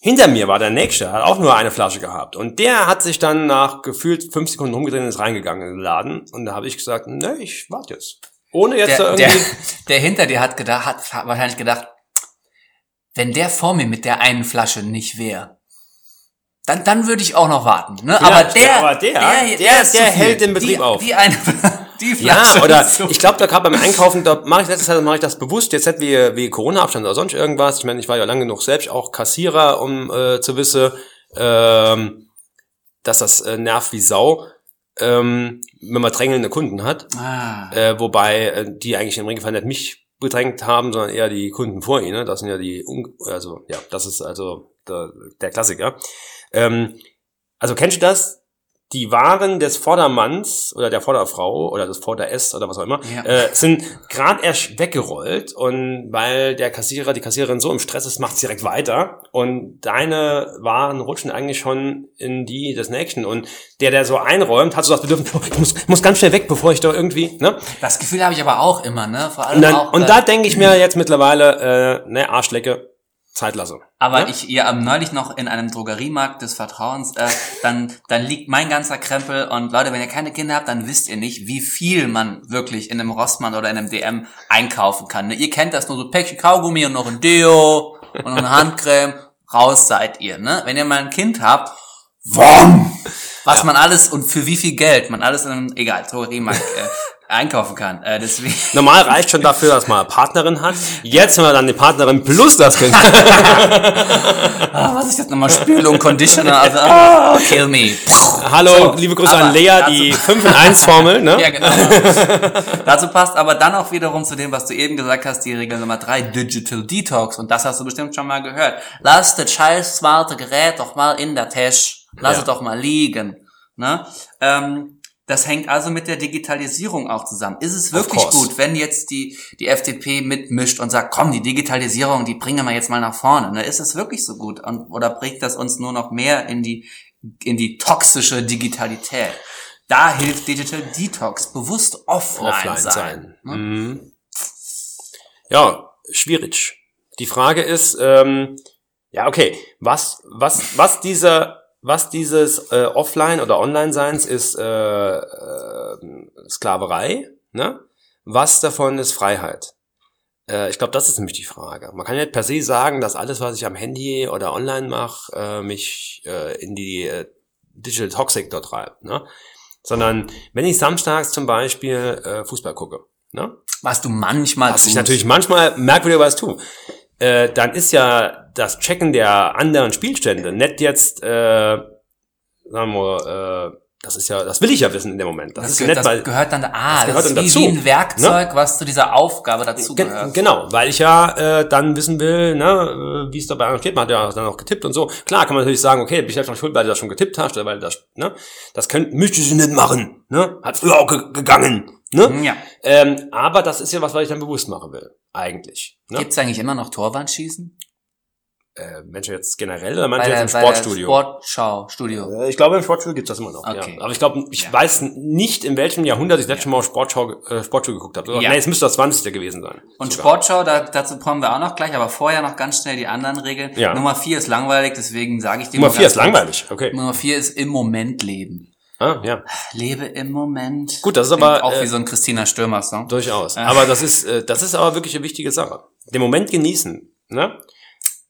hinter mir war der Nächste, hat auch nur eine Flasche gehabt. Und der hat sich dann nach gefühlt fünf Sekunden umgedreht und ist reingegangen in den Laden. Und da habe ich gesagt, ne, ich warte jetzt. Ohne jetzt der, irgendwie... der, der hinter dir hat gedacht, hat wahrscheinlich gedacht, wenn der vor mir mit der einen Flasche nicht wäre, dann, dann würde ich auch noch warten. Ne? aber der, aber der- der- der viel. hält den Betrieb die, auf. Die eine, die Ja, Flasche oder ist zu ich glaube, da gerade beim Einkaufen, da mache ich letztes Jahr mache ich das bewusst, jetzt nicht wie, wie Corona-Abstand oder sonst irgendwas. Ich meine, ich war ja lange genug selbst auch Kassierer, um äh, zu wissen, ähm, dass das äh, nervt wie Sau, ähm, wenn man drängelnde Kunden hat. Ah. Äh, wobei äh, die eigentlich im Regelfall nicht mich bedrängt haben, sondern eher die Kunden vor ihnen. Das sind ja die, also ja, das ist also der, der Klassiker. Ähm, also kennst du das? Die Waren des Vordermanns oder der Vorderfrau oder des Vorder-S oder was auch immer Ja. äh, sind gerade erst weggerollt und weil der Kassierer, die Kassiererin so im Stress ist, macht direkt weiter und deine Waren rutschen eigentlich schon in die des Nächsten und der, der so einräumt, hat so das Bedürfnis, oh, ich muss, muss ganz schnell weg, bevor ich da irgendwie, ne? Das Gefühl habe ich aber auch immer, ne? Vor allem Und, dann, auch, und da denke ich mir jetzt mittlerweile, äh, ne, Arschlecke, Zeit lasse. Aber Ja? ich, ihr am neulich noch in einem Drogeriemarkt des Vertrauens, äh, dann, dann liegt mein ganzer Krempel und Leute, wenn ihr keine Kinder habt, dann wisst ihr nicht, wie viel man wirklich in einem Rossmann oder in einem DM einkaufen kann. Ne? Ihr kennt das nur so Päckchen Kaugummi und noch ein Deo und noch eine Handcreme. Raus seid ihr, ne? Wenn ihr mal ein Kind habt, WOM! Was man alles und für wie viel Geld man alles in einem, egal, Drogeriemarkt äh, einkaufen kann. Äh, deswegen. Normal reicht schon dafür, dass man eine Partnerin hat. Jetzt, wenn man dann die Partnerin plus das Kind Ah, was ist jetzt nochmal Spülung, Conditioner? Also, ah, kill me. Hallo, So, liebe Grüße an Lea, dazu- die 5 in 1 Formel, ne? Ja, genau. Dazu passt aber dann auch wiederum zu dem, was du eben gesagt hast, die Regel Nummer drei, Digital Detox. Und das hast du bestimmt schon mal gehört. Lass das scheiß smarte Gerät doch mal in der Tasche. Lass Ja. es doch mal liegen. Ne? Ähm, das hängt also mit der Digitalisierung auch zusammen. Ist es wirklich gut, wenn jetzt die, die FDP mitmischt und sagt, komm, die Digitalisierung, die bringen wir jetzt mal nach vorne. Ne? Ist es wirklich so gut? Und, oder bringt das uns nur noch mehr in die, in die toxische Digitalität? Da hilft Digital Detox, bewusst offline, Offline sein. sein. Ne? Mhm. Ja, schwierig. Die Frage ist, ähm, ja, okay, was, was, was dieser, was dieses äh, Offline- oder Online-Seins ist äh, äh, Sklaverei, ne? Was davon ist Freiheit? Äh, ich glaube, das ist nämlich die Frage. Man kann ja nicht per se sagen, dass alles, was ich am Handy oder online mache, äh, mich äh, in die äh, Digital Talk Sektor treibt, ne? Sondern wenn ich samstags zum Beispiel äh, Fußball gucke, ne? Was du manchmal was ich tust. natürlich manchmal merkwürdigerweise tue, äh, dann ist ja das Checken der anderen Spielstände nicht jetzt, äh, sagen wir, äh, das ist ja, das will ich ja wissen in dem Moment. Das, Das, ist ge ja nicht, das weil, gehört dann, ah, das, gehört ist dann wie, dazu, wie ein Werkzeug, was zu dieser Aufgabe dazu Gen gehört. genau, weil ich ja äh, dann wissen will, ne, äh, wie es da bei anderen steht. Man hat ja dann auch getippt und so. Klar kann man natürlich sagen, okay, bin ich selbst noch schuld, weil du das schon getippt hast, oder weil du das, ne, das könnt, müsste sie nicht machen, ne, hat früher auch ge gegangen, ne. Ja. Ähm, aber das ist ja was, was ich dann bewusst machen will, eigentlich. Ne? Gibt's eigentlich immer noch Torwandschießen? Äh, Menschen jetzt generell oder manche der, jetzt im Sportstudio? Sportschau, Studio. Äh, Ich glaube, im Sportstudio gibt's das immer noch. Okay. Ja. Aber ich glaube, ich Ja. weiß nicht, in welchem Jahrhundert ich das letzte Mal Sportschau, äh, Sportstudio geguckt habe. Ja. Nee, es müsste das 20. gewesen sein. Und sogar. Sportschau, da, dazu kommen wir auch noch gleich, aber vorher noch ganz schnell die anderen Regeln. Ja. Nummer vier ist langweilig, deswegen sage ich dir Nummer nur 4 ganz ist langweilig. Okay. Nummer vier ist im Moment leben. Ah, ja. Lebe im Moment. Gut, das ist Klingt aber, auch äh, wie so ein Christina Stürmer Song. Durchaus. Aber das ist, äh, das ist aber wirklich eine wichtige Sache. Den Moment genießen. Ne?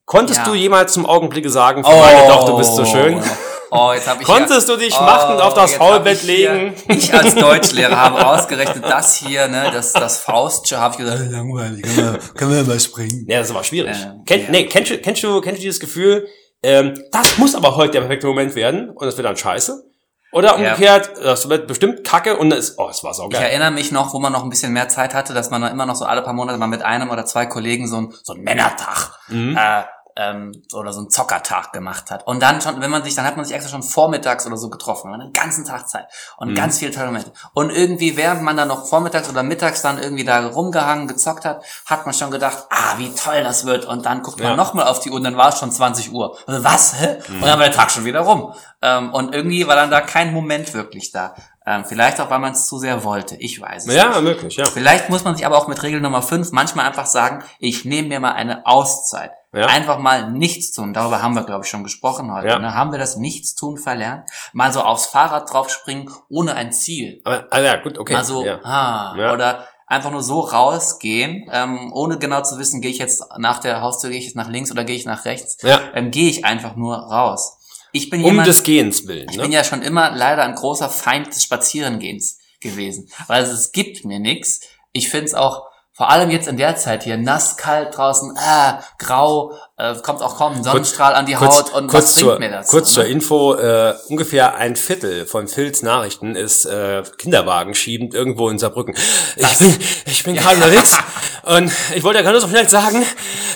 Konntest Ja. du jemals zum Augenblicke sagen, für meine doch, du bist so schön? Oh, jetzt habe ich Konntest ja, du dich machtend auf das hab Faulbett ich hier- legen? Ich als Deutschlehrer habe ausgerechnet, das hier, ne, das, das Faustsche, habe ich gesagt, langweilig, können wir, können wir mal springen. Ja, das aber schwierig. Äh, Kenn, ja. nee, kennst, du, kennst, du, kennst du dieses Gefühl, ähm, das muss aber heute der perfekte Moment werden und das wird dann scheiße? Oder umgekehrt, das wird bestimmt kacke und das ist, oh, es war Ich saugeil. erinnere mich noch, wo man noch ein bisschen mehr Zeit hatte, dass man immer noch so alle paar Monate mal mit einem oder zwei Kollegen so ein, so ein Männertag Mhm. äh, ähm, oder so einen Zockertag gemacht hat. Und dann schon, wenn man sich, dann hat man sich extra schon vormittags oder so getroffen, man hat den ganzen Tag Zeit und Mhm. ganz viele tolle Momente. Und irgendwie, während man dann noch vormittags oder mittags dann irgendwie da rumgehangen, gezockt hat, hat man schon gedacht, ah, wie toll das wird. Und dann guckt man Ja. nochmal auf die Uhr und dann war es schon 20 Uhr. Also, was? Hä? Mhm. Und dann war der Tag schon wieder rum. Ähm, und irgendwie war dann da kein Moment wirklich da. Ähm, vielleicht auch, weil man es zu sehr wollte. Ich weiß es Ja, nicht. möglich, ja. Vielleicht muss man sich aber auch mit Regel Nummer 5 manchmal einfach sagen, ich nehme mir mal eine Auszeit. Ja. Einfach mal nichts tun. Darüber haben wir, glaube ich, schon gesprochen heute. Ja. Ne? Haben wir das Nichtstun verlernt? Mal so aufs Fahrrad draufspringen, ohne ein Ziel. Aber, ah, ja, gut, okay. Mal so, ja. ah, Ja. oder einfach nur so rausgehen, ähm, ohne genau zu wissen, gehe ich jetzt nach der Haustür, gehe ich jetzt nach links oder gehe ich nach rechts. ja. Ähm, gehe ich einfach nur raus. Ich bin Um jemand, des Gehens willen. ich bin Ne? ja schon immer leider ein großer Feind des Spazierengehens gewesen. Weil es gibt mir nichts. Ich find's auch, vor allem jetzt in der Zeit hier, nass, kalt draußen, ah, grau, äh, kommt auch kaum ein Sonnenstrahl an die Haut und was bringt zur, mir das? Kurz so, zur Info, äh, ungefähr ein Viertel von Phils Nachrichten ist äh, Kinderwagen schiebend irgendwo in Saarbrücken. Ich bin, ich bin gerade unterwegs und ich wollte ja gerade so schnell sagen,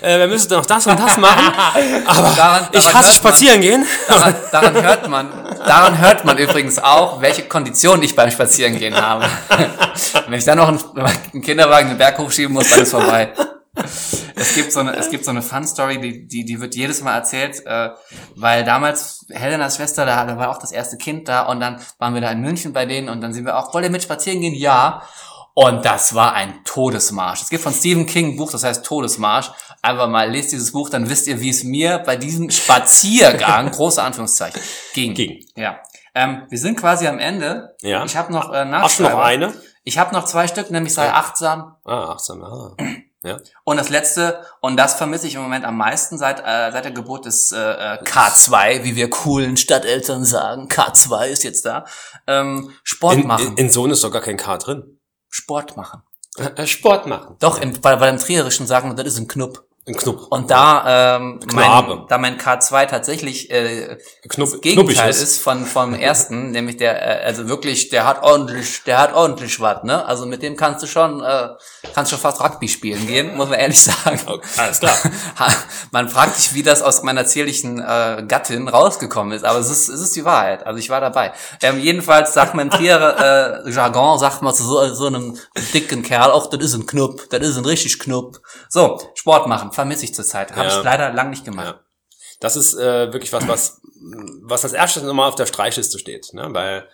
äh, wir müssen noch das und das machen, aber Daran- ich daran hasse hört man. spazieren gehen. Daran, daran hört man, daran hört man übrigens auch, welche Kondition ich beim Spazierengehen habe. Wenn ich dann noch einen, Kinderwagen den Berg hochschieben muss, dann ist vorbei. Es gibt so eine, es gibt so eine Fun Story, die, die, die wird jedes Mal erzählt, äh, weil damals Helenas Schwester, da, da war auch das erste Kind da und dann waren wir da in München bei denen und dann sind wir auch, wollt ihr mit spazieren gehen? Ja. Und das war ein Todesmarsch. Es gibt von Stephen King ein Buch, das heißt Todesmarsch. Einfach mal lest dieses Buch, dann wisst ihr, wie es mir bei diesem Spaziergang, große Anführungszeichen, ging. Ging. Ja. Ähm, wir sind quasi am Ende. Ja. Ich habe noch äh, Hast du noch eine? Ich habe noch zwei Stück, nämlich sei Ja. achtsam Ah, achtsam, ah. Ja. und das letzte, und das vermisse ich im Moment am meisten seit, äh, seit der Geburt des äh, äh, K2, wie wir coolen Stadteltern sagen. K2 ist jetzt da. Ähm, Sport In, machen. in, in Sohn ist doch gar kein K drin. Sport machen. Äh, Sport machen. Doch, im, bei, bei dem Trierischen sagen wir, das ist ein Knupp. Ein Knupp. Und da, ähm, mein, da mein K2 tatsächlich äh, Knupp, das Gegenteil knuppig ist von vom ersten, nämlich der, äh, also wirklich, der hat ordentlich, der hat ordentlich was, ne? Also mit dem kannst du schon, äh, kannst schon fast Rugby spielen gehen, muss man ehrlich sagen. Okay, alles klar. Man fragt sich, wie das aus meiner zierlichen äh, Gattin rausgekommen ist, aber es ist, es ist die Wahrheit. Also ich war dabei. Ähm, jedenfalls sagt man Trier äh, Jargon, sagt man zu so, so einem dicken Kerl, auch das ist ein Knupp, das ist ein richtig Knupp. So, Sport machen, vermisse ich zurzeit. Habe Ja. ich leider lang nicht gemacht. Ja. Das ist äh, wirklich was, was, was als erstes nochmal auf der Streichliste steht, ne? weil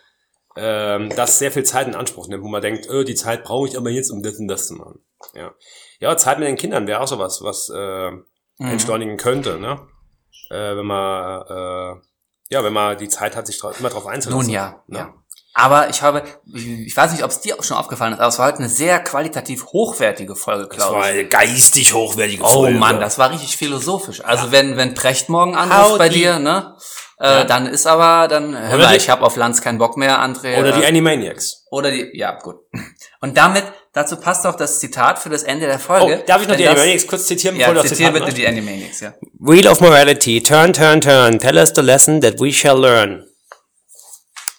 ähm, das sehr viel Zeit in Anspruch nimmt, wo man denkt, oh, die Zeit brauche ich aber jetzt, um das und das zu machen. Ja, ja Zeit mit den Kindern wäre auch sowas, was äh, Mhm. entschleunigen könnte, ne? Äh, wenn man äh, ja, wenn man die Zeit hat, sich dra immer drauf einzulassen. Nun ja, ne? ja. Aber ich habe, ich, weiß nicht, ob es dir auch schon aufgefallen ist, aber es war heute eine sehr qualitativ hochwertige Folge, Das glaube war eine geistig hochwertige Oh Folge. Mann, das war richtig philosophisch. Also wenn wenn Precht morgen anruft Howdy. bei dir, ne, äh, Ja. dann ist aber dann hör Oder mal, die- ich habe auf Lanz keinen Bock mehr, André. Oder die äh, Animaniacs. oder die ja, gut. Und damit dazu passt auch das Zitat für das Ende der Folge. Oh, darf ich noch die das- Animaniacs kurz zitieren, Ja, bevor du das zitiere bitte die Animaniacs, ja. Wheel of morality, turn, turn, turn, tell us the lesson that we shall learn.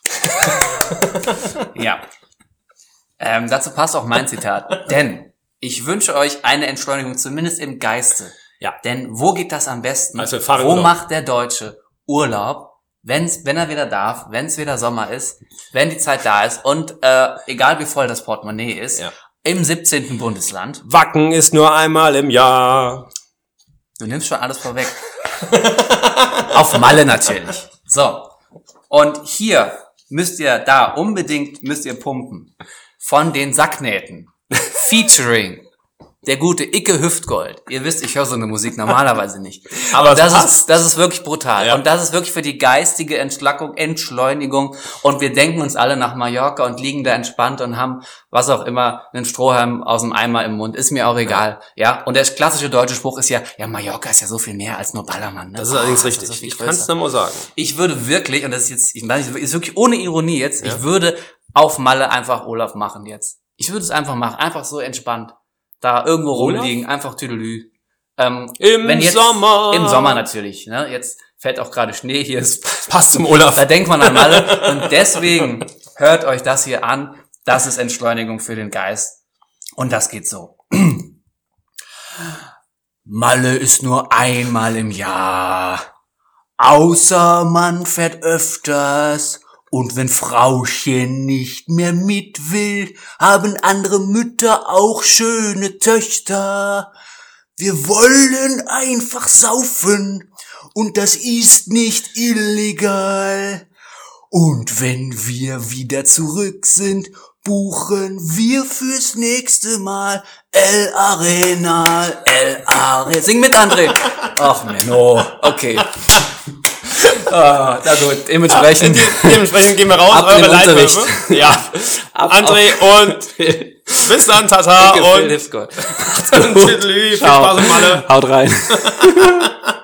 Ja. Ähm, dazu passt auch mein Zitat. Denn ich wünsche euch eine Entschleunigung, zumindest im Geiste. Ja. Denn wo geht das am besten? Also fahren wo Urlaub. macht der Deutsche Urlaub? Wenn's, wenn er wieder darf, wenn es wieder Sommer ist, wenn die Zeit da ist und äh, egal wie voll das Portemonnaie ist, Ja. im 17. Bundesland. Wacken ist nur einmal im Jahr. Du nimmst schon alles vorweg. Auf Malle natürlich. So. Und hier müsst ihr da unbedingt müsst ihr pumpen. Von den Sacknähten. Featuring. Der gute Icke Hüftgold. Ihr wisst, ich höre so eine Musik normalerweise nicht. Aber Aber das passt. ist, das ist wirklich brutal. Ja. Und das ist wirklich für die geistige Entschlackung, Entschleunigung. Und wir denken uns alle nach Mallorca und liegen da entspannt und haben, was auch immer, einen Strohhalm aus dem Eimer im Mund. Ist mir auch egal. Ja. Und der klassische deutsche Spruch ist ja, ja, Mallorca ist ja so viel mehr als nur Ballermann. Ne? Das ist allerdings Ah, richtig. so ich kann es nur mal sagen. Ich würde wirklich, und das ist jetzt, ich meine, ist wirklich ohne Ironie jetzt, ich würde auf Malle einfach Urlaub machen jetzt. Ich würde es einfach machen, einfach so entspannt. Da irgendwo Urlaub? rumliegen, einfach Tüdelü. Ähm, Im jetzt, Sommer. Im Sommer natürlich. Ne? Jetzt fällt auch gerade Schnee, hier ist Passt zum Urlaub. da denkt man an Malle. Und deswegen hört euch das hier an. Das ist Entschleunigung für den Geist. Und das geht so. Malle ist nur einmal im Jahr. Außer man fährt öfters. Und wenn Frauchen nicht mehr mit will, haben andere Mütter auch schöne Töchter. Wir wollen einfach saufen und das ist nicht illegal. Und wenn wir wieder zurück sind, buchen wir fürs nächste Mal El Arenal, El Arenal. Sing mit, André. Ach, Menno. Okay. Ah, na gut, dementsprechend. Dementsprechend gehen wir raus, Ab eure. Leitwürfe. Ja. Ab André und bis dann, Tata und Hilfsgott. Tschüss, viel. Spaß und Malle. Haut rein.